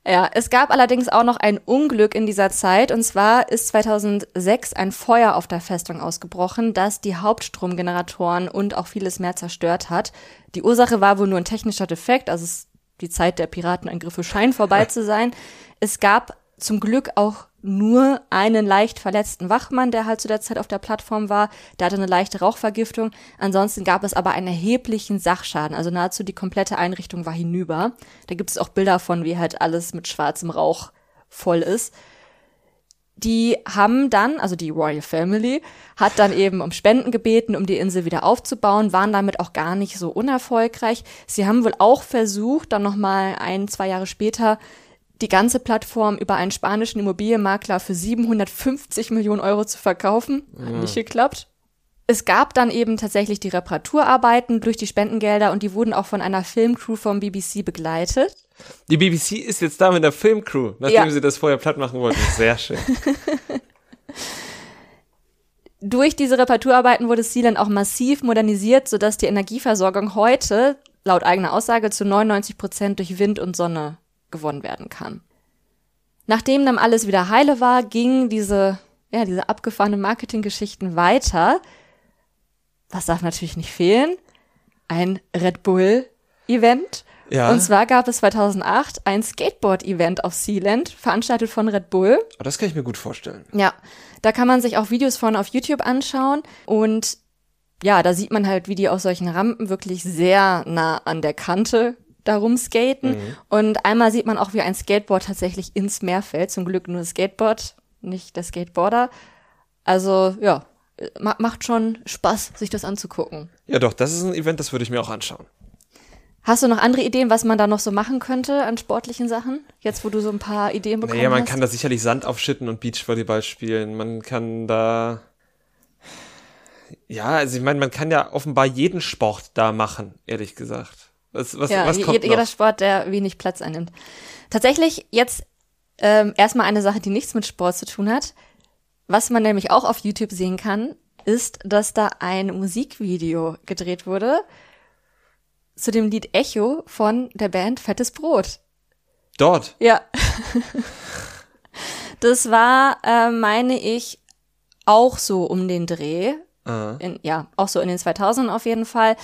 Ja, es gab allerdings auch noch ein Unglück in dieser Zeit und zwar ist 2006 ein Feuer auf der Festung ausgebrochen, das die Hauptstromgeneratoren und auch vieles mehr zerstört hat. Die Ursache war wohl nur ein technischer Defekt, also es, die Zeit der Piratenangriffe scheint vorbei zu sein. Es gab zum Glück auch nur einen leicht verletzten Wachmann, der halt zu der Zeit auf der Plattform war. Der hatte eine leichte Rauchvergiftung. Ansonsten gab es aber einen erheblichen Sachschaden. Also nahezu die komplette Einrichtung war hinüber. Da gibt es auch Bilder von, wie halt alles mit schwarzem Rauch voll ist. Die haben dann, also die Royal Family, hat dann eben um Spenden gebeten, um die Insel wieder aufzubauen, waren damit auch gar nicht so unerfolgreich. Sie haben wohl auch versucht, dann nochmal ein, zwei Jahre später, die ganze Plattform über einen spanischen Immobilienmakler für 750 Millionen Euro zu verkaufen. Hat nicht geklappt. Es gab dann eben tatsächlich die Reparaturarbeiten durch die Spendengelder und die wurden auch von einer Filmcrew vom BBC begleitet. Die BBC ist jetzt da mit der Filmcrew, nachdem Ja. sie das vorher platt machen wollten. Sehr schön. Durch diese Reparaturarbeiten wurde Sealand auch massiv modernisiert, sodass die Energieversorgung heute, laut eigener Aussage, zu 99 Prozent durch Wind und Sonne gewonnen werden kann. Nachdem dann alles wieder heile war, gingen diese, ja, diese abgefahrenen Marketinggeschichten weiter. was darf natürlich nicht fehlen? Ein Red Bull Event. Ja. Und zwar gab es 2008 ein Skateboard-Event auf Sealand, veranstaltet von Red Bull. Oh, das kann ich mir gut vorstellen. Ja, da kann man sich auch Videos von auf YouTube anschauen und ja, da sieht man halt, wie die auf solchen Rampen wirklich sehr nah an der Kante darum skaten. Mhm. Und einmal sieht man auch, wie ein Skateboard tatsächlich ins Meer fällt. Zum Glück nur das Skateboard, nicht der Skateboarder. Also ja, ma macht schon Spaß, sich das anzugucken. Ja, doch, das ist ein Event, das würde ich mir auch anschauen. Hast du noch andere Ideen, was man da noch so machen könnte an sportlichen Sachen? Jetzt, wo du so ein paar Ideen bekommen Naja, man hast? kann da sicherlich Sand aufschütten und Beachvolleyball spielen. Man kann da. Ja, also ich meine, man kann ja offenbar jeden Sport da machen, ehrlich gesagt. Was, was, ja, was kommt jeder noch? Sport, der wenig Platz einnimmt. Tatsächlich jetzt ähm, erstmal eine Sache, die nichts mit Sport zu tun hat. Was man nämlich auch auf YouTube sehen kann, ist, dass da ein Musikvideo gedreht wurde zu dem Lied Echo von der Band Fettes Brot. Dort. Ja. das war, äh, meine ich, auch so um den Dreh. In, ja, auch so in den 2000 auf jeden Fall.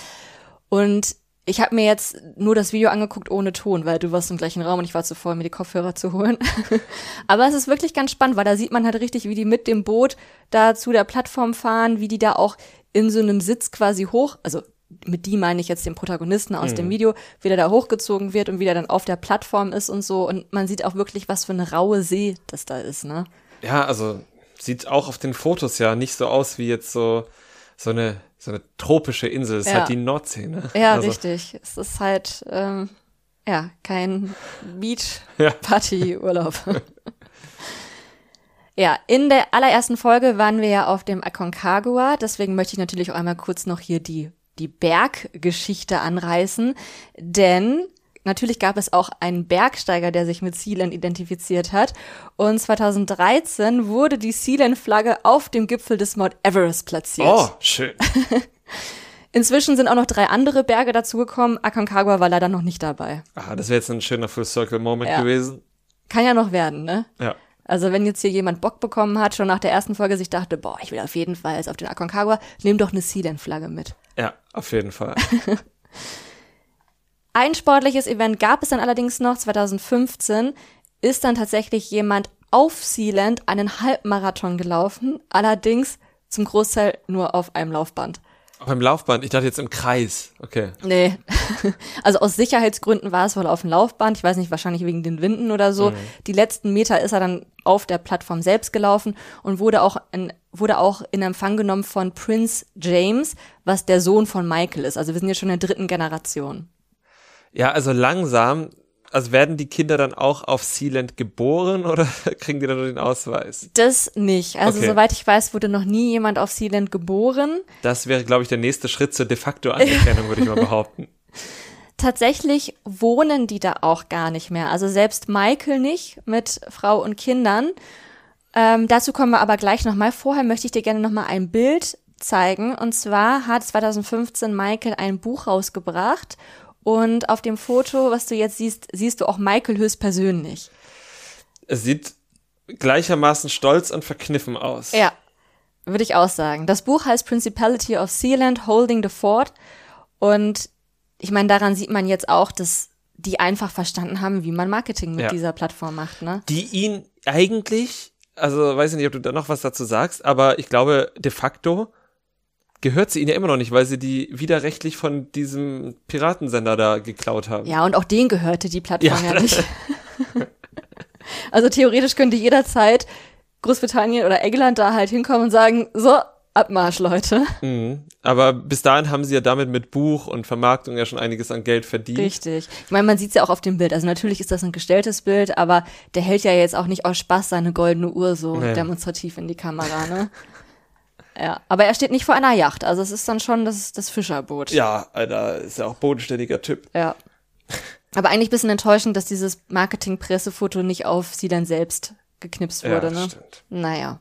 Und ich habe mir jetzt nur das Video angeguckt ohne Ton, weil du warst im gleichen Raum und ich war zu voll, mir die Kopfhörer zu holen. Aber es ist wirklich ganz spannend, weil da sieht man halt richtig, wie die mit dem Boot da zu der Plattform fahren, wie die da auch in so einem Sitz quasi hoch, also mit die meine ich jetzt den Protagonisten aus dem Video, wie der da hochgezogen wird und wie der dann auf der Plattform ist und so. Und man sieht auch wirklich, was für eine raue See das da ist, ne? Ja, also sieht auch auf den Fotos ja nicht so aus wie jetzt so, so eine, so eine tropische Insel. Es ist Ja. halt die Nordsee, ne? Ja, also, richtig. Es ist halt, ähm, ja, kein Ja. Beach-Party-Urlaub. ja, in der allerersten Folge waren wir ja auf dem Aconcagua. Deswegen möchte ich natürlich auch einmal kurz noch hier die, die Berggeschichte anreißen. Denn natürlich gab es auch einen Bergsteiger, der sich mit Sealand identifiziert hat. Und 2013 wurde die Sealand-Flagge auf dem Gipfel des Mount Everest platziert. Oh, schön. Inzwischen sind auch noch drei andere Berge dazugekommen. Aconcagua war leider noch nicht dabei. Ah, das wäre jetzt ein schöner Full Circle Moment Ja. gewesen. Kann ja noch werden, ne? Ja. Also wenn jetzt hier jemand Bock bekommen hat, schon nach der ersten Folge sich dachte, boah, ich will auf jeden Fall jetzt auf den Aconcagua, nimm doch eine Sealand-Flagge mit. Ja, auf jeden Fall. Ein sportliches Event gab es dann allerdings noch, 2015 ist dann tatsächlich jemand auf Sealand einen Halbmarathon gelaufen, allerdings zum Großteil nur auf einem Laufband. Auch im Laufband, ich dachte jetzt im Kreis. Okay. Nee. Also aus Sicherheitsgründen war es wohl auf dem Laufband. Ich weiß nicht, wahrscheinlich wegen den Winden oder so. Die letzten Meter ist er dann auf der Plattform selbst gelaufen und wurde auch in, wurde auch in Empfang genommen von Prince James, was der Sohn von Michael ist. Also wir sind jetzt schon in der dritten Generation. Ja, also langsam, also werden die Kinder dann auch auf Sealand geboren oder kriegen die dann nur den Ausweis? Das nicht. Also Okay. soweit ich weiß, wurde noch nie jemand auf Sealand geboren. Das wäre, glaube ich, der nächste Schritt zur de facto Anerkennung, würde ich mal behaupten. Tatsächlich wohnen die da auch gar nicht mehr. Also selbst Michael nicht mit Frau und Kindern. Ähm, dazu kommen wir aber gleich nochmal. Vorher möchte ich dir gerne nochmal ein Bild zeigen. Und zwar hat 2015 Michael ein Buch rausgebracht. Und auf dem Foto, was du jetzt siehst, siehst du auch Michael höchstpersönlich. Es sieht gleichermaßen stolz und verkniffen aus. Ja, würde ich auch sagen. Das Buch heißt Principality of Sealand, Holding the Fort. Und ich meine, daran sieht man jetzt auch, dass die einfach verstanden haben, wie man Marketing mit Ja. dieser Plattform macht, ne? Die ihn eigentlich, also weiß ich nicht, ob du da noch was dazu sagst, aber ich glaube, de facto gehört sie ihnen ja immer noch nicht, weil sie die widerrechtlich von diesem Piratensender da geklaut haben. Ja, und auch denen gehörte die Plattform Ja. ja, nicht. also theoretisch könnte jederzeit Großbritannien oder England da halt hinkommen und sagen, so, Abmarsch, Leute. Mhm. Aber bis dahin haben sie ja damit mit Buch und Vermarktung ja schon einiges an Geld verdient. Richtig. Ich meine, man sieht es ja auch auf dem Bild. Also natürlich ist das ein gestelltes Bild, aber der hält ja jetzt auch nicht aus Spaß seine goldene Uhr so Nee. demonstrativ in die Kamera, ne? Ja, aber er steht nicht vor einer Yacht. Also es ist dann schon das, das Fischerboot. Ja, Alter, ist ja auch bodenständiger Typ. Ja. Aber eigentlich ein bisschen enttäuschend, dass dieses Marketing-Pressefoto nicht auf sie dann selbst geknipst wurde, ja, ne? stimmt. Naja.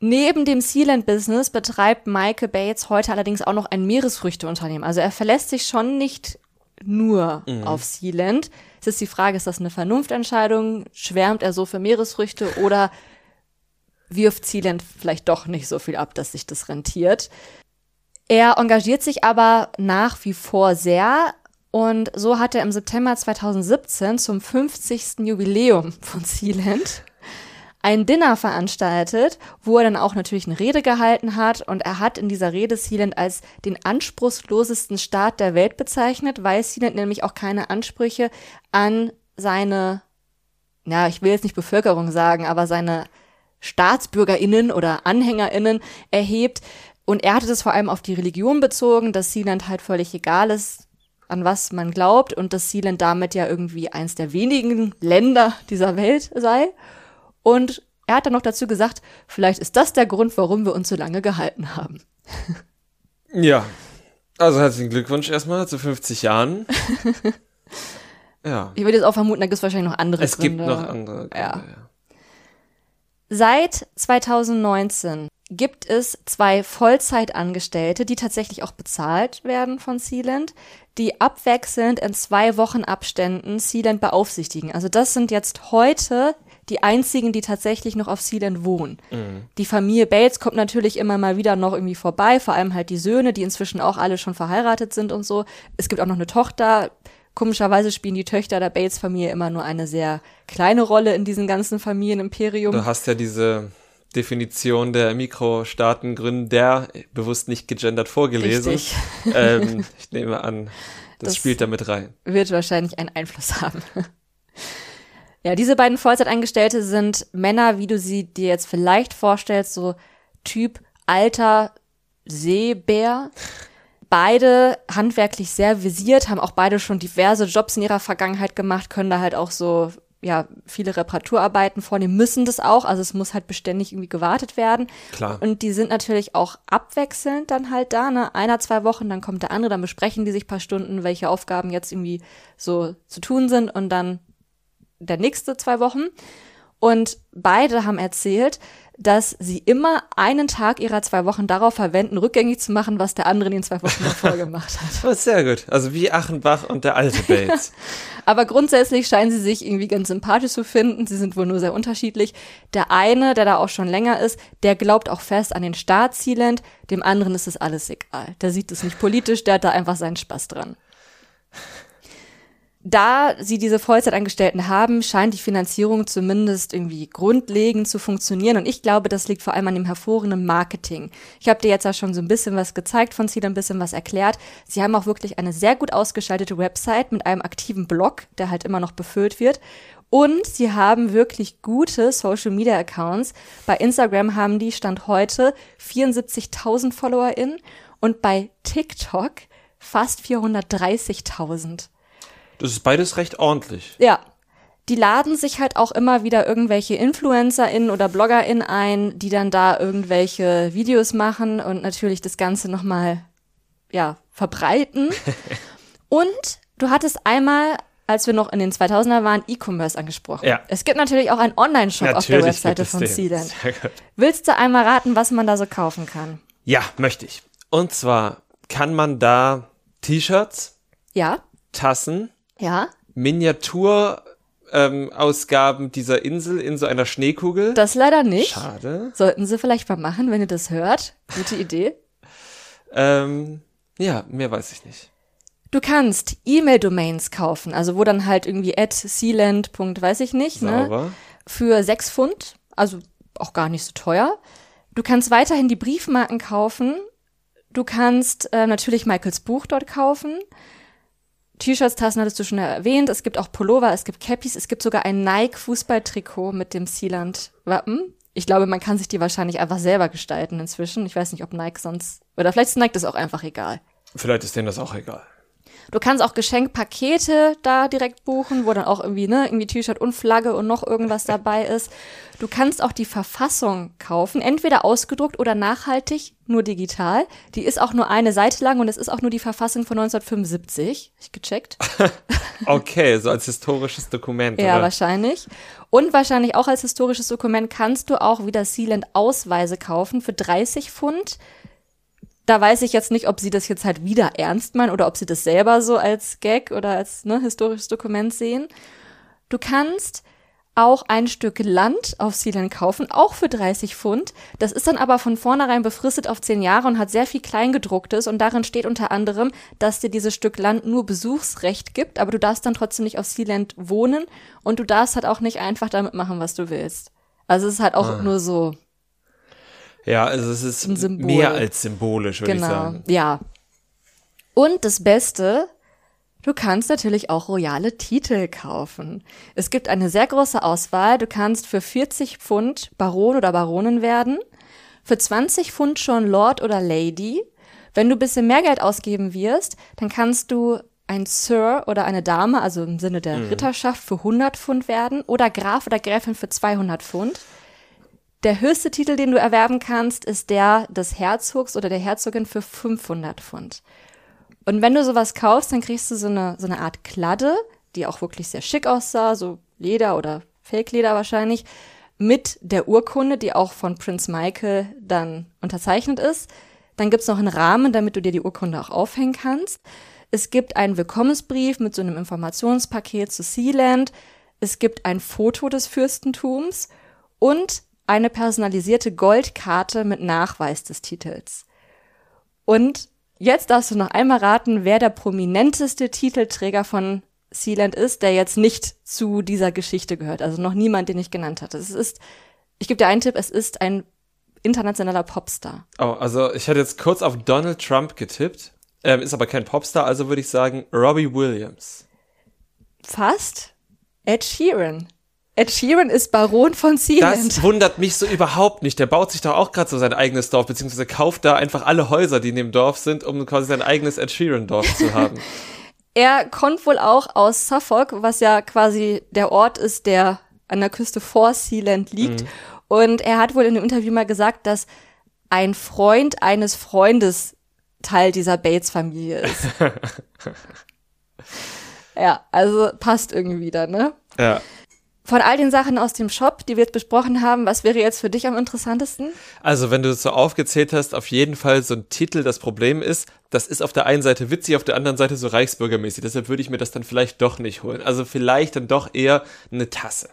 Neben dem Sealand-Business betreibt Michael Bates heute allerdings auch noch ein Meeresfrüchteunternehmen. Also er verlässt sich schon nicht nur auf Sealand. Es ist die Frage, ist das eine Vernunftentscheidung? Schwärmt er so für Meeresfrüchte oder wirft Sealand vielleicht doch nicht so viel ab, dass sich das rentiert? Er engagiert sich aber nach wie vor sehr und so hat er im September 2017 zum 50. Jubiläum von Sealand ein Dinner veranstaltet, wo er dann auch natürlich eine Rede gehalten hat und er hat in dieser Rede Sealand als den anspruchslosesten Staat der Welt bezeichnet, weil Sealand nämlich auch keine Ansprüche an seine, ja, ich will jetzt nicht Bevölkerung sagen, aber seine StaatsbürgerInnen oder AnhängerInnen erhebt. Und er hatte das vor allem auf die Religion bezogen, dass Sealand halt völlig egal ist, an was man glaubt und dass Sealand damit ja irgendwie eins der wenigen Länder dieser Welt sei. Und er hat dann noch dazu gesagt, vielleicht ist das der Grund, warum wir uns so lange gehalten haben. Ja. Also herzlichen Glückwunsch erstmal zu 50 Jahren. ja. Ich würde jetzt auch vermuten, da gibt es wahrscheinlich noch andere es Gründe. gibt noch andere Gründe, Ja. ja. Seit 2019 gibt es zwei Vollzeitangestellte, die tatsächlich auch bezahlt werden von Sealand, die abwechselnd in zwei Wochen Abständen Sealand beaufsichtigen. Also das sind jetzt heute die einzigen, die tatsächlich noch auf Sealand wohnen. Die Familie Bates kommt natürlich immer mal wieder noch irgendwie vorbei, vor allem halt die Söhne, die inzwischen auch alle schon verheiratet sind und so. Es gibt auch noch eine Tochter. Komischerweise spielen die Töchter der Bates-Familie immer nur eine sehr kleine Rolle in diesem ganzen Familienimperium. Du hast ja diese Definition der Mikrostaatengründer bewusst nicht gegendert vorgelesen. Ähm, ich nehme an, das, Das- spielt damit rein. wird wahrscheinlich einen Einfluss haben. ja, diese beiden Vollzeitangestellte sind Männer, wie du sie dir jetzt vielleicht vorstellst, so Typ alter Seebär. Beide handwerklich sehr visiert, haben auch beide schon diverse Jobs in ihrer Vergangenheit gemacht, können da halt auch so ja, viele Reparaturarbeiten vornehmen, müssen das auch, also es muss halt beständig irgendwie gewartet werden. Klar. Und die sind natürlich auch abwechselnd dann halt da, ne? Einer, zwei Wochen, dann kommt der andere, dann besprechen die sich ein paar Stunden, welche Aufgaben jetzt irgendwie so zu tun sind und dann der nächste zwei Wochen. Und beide haben erzählt, dass sie immer einen Tag ihrer zwei Wochen darauf verwenden, rückgängig zu machen, was der andere in den zwei Wochen davor gemacht hat. Oh, sehr gut. Also wie Achenbach und der alte Bates. Aber grundsätzlich scheinen sie sich irgendwie ganz sympathisch zu finden. Sie sind wohl nur sehr unterschiedlich. Der eine, der da auch schon länger ist, der glaubt auch fest an den Staat Sealand. Dem anderen ist es alles egal. Der sieht es nicht politisch, der hat da einfach seinen Spaß dran. Da sie diese Vollzeitangestellten haben, scheint die Finanzierung zumindest irgendwie grundlegend zu funktionieren. Und ich glaube, das liegt vor allem an dem hervorragenden Marketing. Ich habe dir jetzt ja schon so ein bisschen was gezeigt von Ziel, ein bisschen was erklärt. Sie haben auch wirklich eine sehr gut ausgestaltete Website mit einem aktiven Blog, der halt immer noch befüllt wird. Und sie haben wirklich gute Social Media Accounts. Bei Instagram haben die Stand heute 74.000 FollowerInnen und bei TikTok fast 430.000. Das ist beides recht ordentlich. Ja. Die laden sich halt auch immer wieder irgendwelche InfluencerInnen oder BloggerInnen ein, die dann da irgendwelche Videos machen und natürlich das Ganze nochmal, ja, verbreiten. und du hattest einmal, als wir noch in den 2000er waren, E-Commerce angesprochen. Ja. Es gibt natürlich auch einen Online-Shop auf der Webseite von. Sealand. Willst du einmal raten, was man da so kaufen kann? Ja, möchte ich. Und zwar kann man da T-Shirts, Ja? Tassen, Ja? Miniatur ähm, Ausgaben dieser Insel in so einer Schneekugel. Das leider nicht. Schade. Sollten sie vielleicht mal machen, wenn ihr das hört. Gute Idee. Ähm, ja, mehr weiß ich nicht. Du kannst E-Mail-Domains kaufen, also wo dann halt irgendwie at sealand. weiß ich nicht, ne? Sauber. Für sechs Pfund, also auch gar nicht so teuer. Du kannst weiterhin die Briefmarken kaufen. Du kannst äh, natürlich Michaels Buch dort kaufen. T-Shirts, Tassen hattest du schon erwähnt. Es gibt auch Pullover, es gibt Cappies, es gibt sogar ein Nike-Fußballtrikot mit dem Sealand-Wappen. Ich glaube, man kann sich die wahrscheinlich einfach selber gestalten inzwischen. Ich weiß nicht, ob Nike sonst, oder vielleicht ist Nike das auch einfach egal. Vielleicht ist denen das auch egal. Du kannst auch Geschenkpakete da direkt buchen, wo dann auch irgendwie, ne, irgendwie T-Shirt und Flagge und noch irgendwas dabei ist. Du kannst auch die Verfassung kaufen, entweder ausgedruckt oder nachhaltig, nur digital. Die ist auch nur eine Seite lang und es ist auch nur die Verfassung von 1975. Hab Ich gecheckt. Okay, so als historisches Dokument. Ja, oder? wahrscheinlich. Und wahrscheinlich auch als historisches Dokument kannst du auch wieder Sealand Ausweise kaufen für 30 Pfund. Da weiß ich jetzt nicht, ob sie das jetzt halt wieder ernst meinen oder ob sie das selber so als Gag oder als ne, historisches Dokument sehen. Du kannst auch ein Stück Land auf Sealand kaufen, auch für 30 Pfund. Das ist dann aber von vornherein befristet auf 10 Jahre und hat sehr viel Kleingedrucktes und darin steht unter anderem, dass dir dieses Stück Land nur Besuchsrecht gibt, aber du darfst dann trotzdem nicht auf Sealand wohnen und du darfst halt auch nicht einfach damit machen, was du willst. Also es ist halt auch ah. nur so. Ja, also es ist mehr als symbolisch, würde genau. ich sagen. Ja. Und das Beste, Du kannst natürlich auch royale Titel kaufen. Es gibt eine sehr große Auswahl. Du kannst für 40 Pfund Baron oder Baronin werden, für 20 Pfund schon Lord oder Lady. Wenn du ein bisschen mehr Geld ausgeben wirst, dann kannst du ein Sir oder eine Dame, also im Sinne der mhm. Ritterschaft, für 100 Pfund werden oder Graf oder Gräfin für 200 Pfund. Der höchste Titel, den du erwerben kannst, ist der des Herzogs oder der Herzogin für 500 Pfund. Und wenn du sowas kaufst, dann kriegst du so eine, so eine Art Kladde, die auch wirklich sehr schick aussah, so Leder oder Fake-Leder wahrscheinlich, mit der Urkunde, die auch von Prince Michael dann unterzeichnet ist. Dann gibt's noch einen Rahmen, damit du dir die Urkunde auch aufhängen kannst. Es gibt einen Willkommensbrief mit so einem Informationspaket zu Sealand. Es gibt ein Foto des Fürstentums und eine personalisierte Goldkarte mit Nachweis des Titels. Und Jetzt darfst du noch einmal raten, wer der prominenteste Titelträger von Sealand ist, der jetzt nicht zu dieser Geschichte gehört. Also noch niemand, den ich genannt hatte. Es ist, ich gebe dir einen Tipp, es ist ein internationaler Popstar. Oh, also ich hätte jetzt kurz auf Donald Trump getippt, ähm, ist aber kein Popstar, also würde ich sagen Robbie Williams. Fast. Ed Sheeran. Ed Sheeran ist Baron von Sealand. Das wundert mich so überhaupt nicht. Der baut sich doch auch gerade so sein eigenes Dorf, beziehungsweise kauft da einfach alle Häuser, die in dem Dorf sind, um quasi sein eigenes Ed Sheeran-Dorf zu haben. er kommt wohl auch aus Suffolk, was ja quasi der Ort ist, der an der Küste vor Sealand liegt. Mhm. Und er hat wohl in dem Interview mal gesagt, dass ein Freund eines Freundes Teil dieser Bates-Familie ist. ja, also passt irgendwie da, ne? Ja. Von all den Sachen aus dem Shop, die wir jetzt besprochen haben, was wäre jetzt für dich am interessantesten? Also, wenn du es so aufgezählt hast, auf jeden Fall so ein Titel. Das Problem ist, das ist auf der einen Seite witzig, auf der anderen Seite so reichsbürgermäßig. Deshalb würde ich mir das dann vielleicht doch nicht holen. Also vielleicht dann doch eher eine Tasse.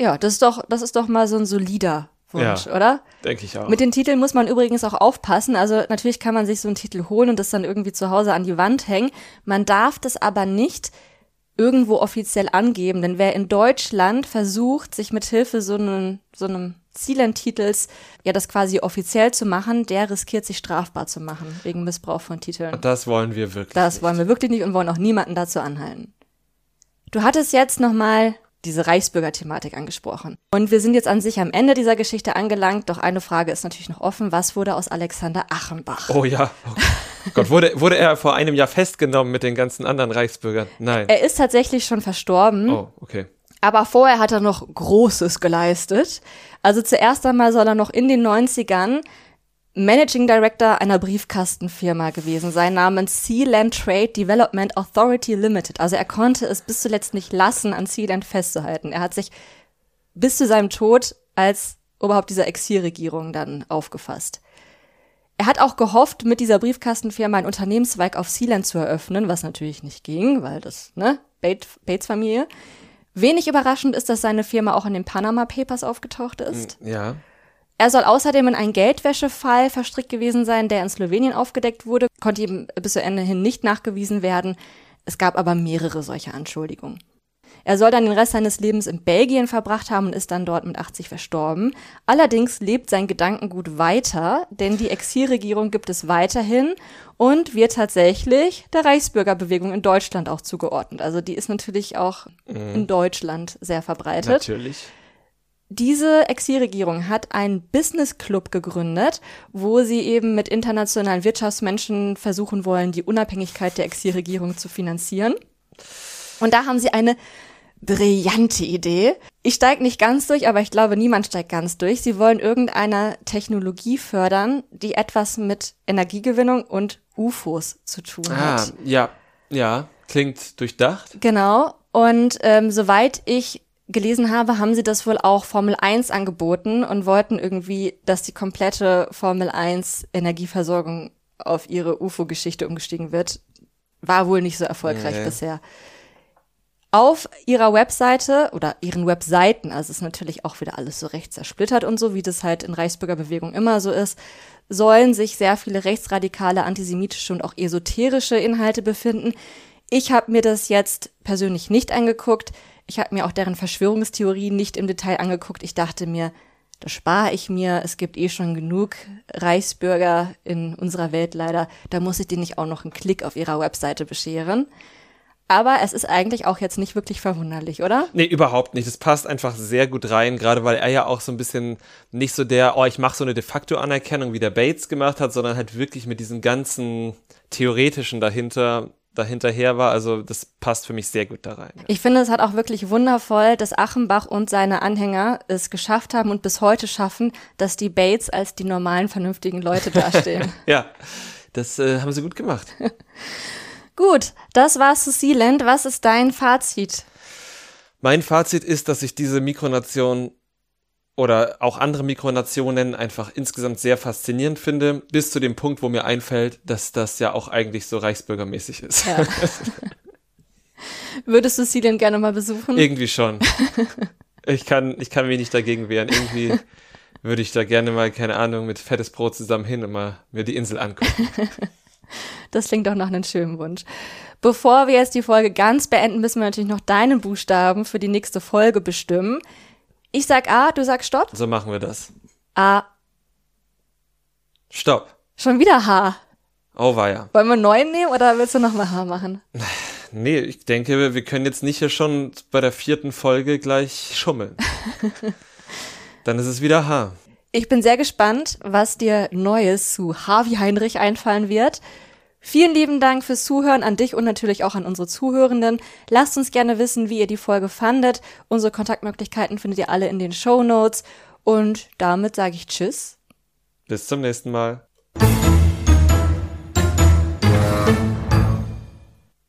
Ja, das ist doch, das ist doch mal so ein solider Wunsch, ja, oder? Denke ich auch. Mit den Titeln muss man übrigens auch aufpassen. Also natürlich kann man sich so einen Titel holen und das dann irgendwie zu Hause an die Wand hängen. Man darf das aber nicht irgendwo offiziell angeben. Denn wer in Deutschland versucht, sich mit Hilfe so einem, so einem Zielentitels ja das quasi offiziell zu machen, der riskiert sich strafbar zu machen wegen Missbrauch von Titeln. Und das wollen wir wirklich. Das nicht. wollen wir wirklich nicht und wollen auch niemanden dazu anhalten. Du hattest jetzt nochmal diese Reichsbürger-Thematik angesprochen. Und wir sind jetzt an sich am Ende dieser Geschichte angelangt, doch eine Frage ist natürlich noch offen. Was wurde aus Alexander Achenbach? Oh ja. Oh Gott, wurde, wurde er vor einem Jahr festgenommen mit den ganzen anderen Reichsbürgern? Nein. Er ist tatsächlich schon verstorben. Oh, okay. Aber vorher hat er noch Großes geleistet. Also zuerst einmal soll er noch in den 90ern Managing Director einer Briefkastenfirma gewesen sein, namens Sealand Trade Development Authority Limited. Also er konnte es bis zuletzt nicht lassen, an Sealand festzuhalten. Er hat sich bis zu seinem Tod als Oberhaupt dieser Exilregierung dann aufgefasst. Er hat auch gehofft, mit dieser Briefkastenfirma einen Unternehmenszweig auf Sealand zu eröffnen, was natürlich nicht ging, weil das, ne, Bates-Familie. Wenig überraschend ist, dass seine Firma auch in den Panama Papers aufgetaucht ist. Ja. Er soll außerdem in einen Geldwäschefall verstrickt gewesen sein, der in Slowenien aufgedeckt wurde, konnte ihm bis zu Ende hin nicht nachgewiesen werden. Es gab aber mehrere solche Anschuldigungen. Er soll dann den Rest seines Lebens in Belgien verbracht haben und ist dann dort mit 80 verstorben. Allerdings lebt sein Gedankengut weiter, denn die Exilregierung gibt es weiterhin und wird tatsächlich der Reichsbürgerbewegung in Deutschland auch zugeordnet. Also die ist natürlich auch mhm. in Deutschland sehr verbreitet. Natürlich. Diese Exilregierung hat einen Business Club gegründet, wo sie eben mit internationalen Wirtschaftsmenschen versuchen wollen, die Unabhängigkeit der Exilregierung zu finanzieren. Und da haben sie eine brillante Idee. Ich steige nicht ganz durch, aber ich glaube, niemand steigt ganz durch. Sie wollen irgendeine Technologie fördern, die etwas mit Energiegewinnung und UFOs zu tun ah, hat. Ja, ja, klingt durchdacht. Genau. Und ähm, soweit ich gelesen habe, haben sie das wohl auch Formel 1 angeboten und wollten irgendwie, dass die komplette Formel 1 Energieversorgung auf ihre UFO-Geschichte umgestiegen wird. War wohl nicht so erfolgreich nee. bisher. Auf ihrer Webseite oder ihren Webseiten, also ist natürlich auch wieder alles so recht zersplittert und so, wie das halt in Reichsbürgerbewegung immer so ist, sollen sich sehr viele rechtsradikale, antisemitische und auch esoterische Inhalte befinden. Ich habe mir das jetzt persönlich nicht angeguckt. Ich habe mir auch deren Verschwörungstheorien nicht im Detail angeguckt. Ich dachte mir, das spare ich mir. Es gibt eh schon genug Reichsbürger in unserer Welt leider. Da muss ich denen nicht auch noch einen Klick auf ihrer Webseite bescheren. Aber es ist eigentlich auch jetzt nicht wirklich verwunderlich, oder? Nee, überhaupt nicht. Es passt einfach sehr gut rein, gerade weil er ja auch so ein bisschen nicht so der, oh, ich mache so eine de facto Anerkennung, wie der Bates gemacht hat, sondern halt wirklich mit diesem ganzen theoretischen dahinter dahinterher war. Also das passt für mich sehr gut da rein. Ich finde, es hat auch wirklich wundervoll, dass Achenbach und seine Anhänger es geschafft haben und bis heute schaffen, dass die Bates als die normalen, vernünftigen Leute dastehen. ja, das äh, haben sie gut gemacht. Gut, das war's zu Sealand. Was ist dein Fazit? Mein Fazit ist, dass ich diese Mikronation oder auch andere Mikronationen einfach insgesamt sehr faszinierend finde, bis zu dem Punkt, wo mir einfällt, dass das ja auch eigentlich so reichsbürgermäßig ist. Ja. Würdest du Sealand gerne mal besuchen? Irgendwie schon. Ich kann, ich kann mich nicht dagegen wehren. Irgendwie würde ich da gerne mal, keine Ahnung, mit fettes Brot zusammen hin und mal mir die Insel angucken. Das klingt doch nach einem schönen Wunsch. Bevor wir jetzt die Folge ganz beenden, müssen wir natürlich noch deinen Buchstaben für die nächste Folge bestimmen. Ich sag A, du sagst Stopp. So machen wir das. A. Stopp. Schon wieder H. Oh, war ja. Wollen wir neun nehmen oder willst du nochmal H machen? Nee, ich denke, wir können jetzt nicht hier schon bei der vierten Folge gleich schummeln. Dann ist es wieder H. Ich bin sehr gespannt, was dir Neues zu Harvey Heinrich einfallen wird. Vielen lieben Dank fürs Zuhören an dich und natürlich auch an unsere Zuhörenden. Lasst uns gerne wissen, wie ihr die Folge fandet. Unsere Kontaktmöglichkeiten findet ihr alle in den Show Notes. Und damit sage ich Tschüss. Bis zum nächsten Mal.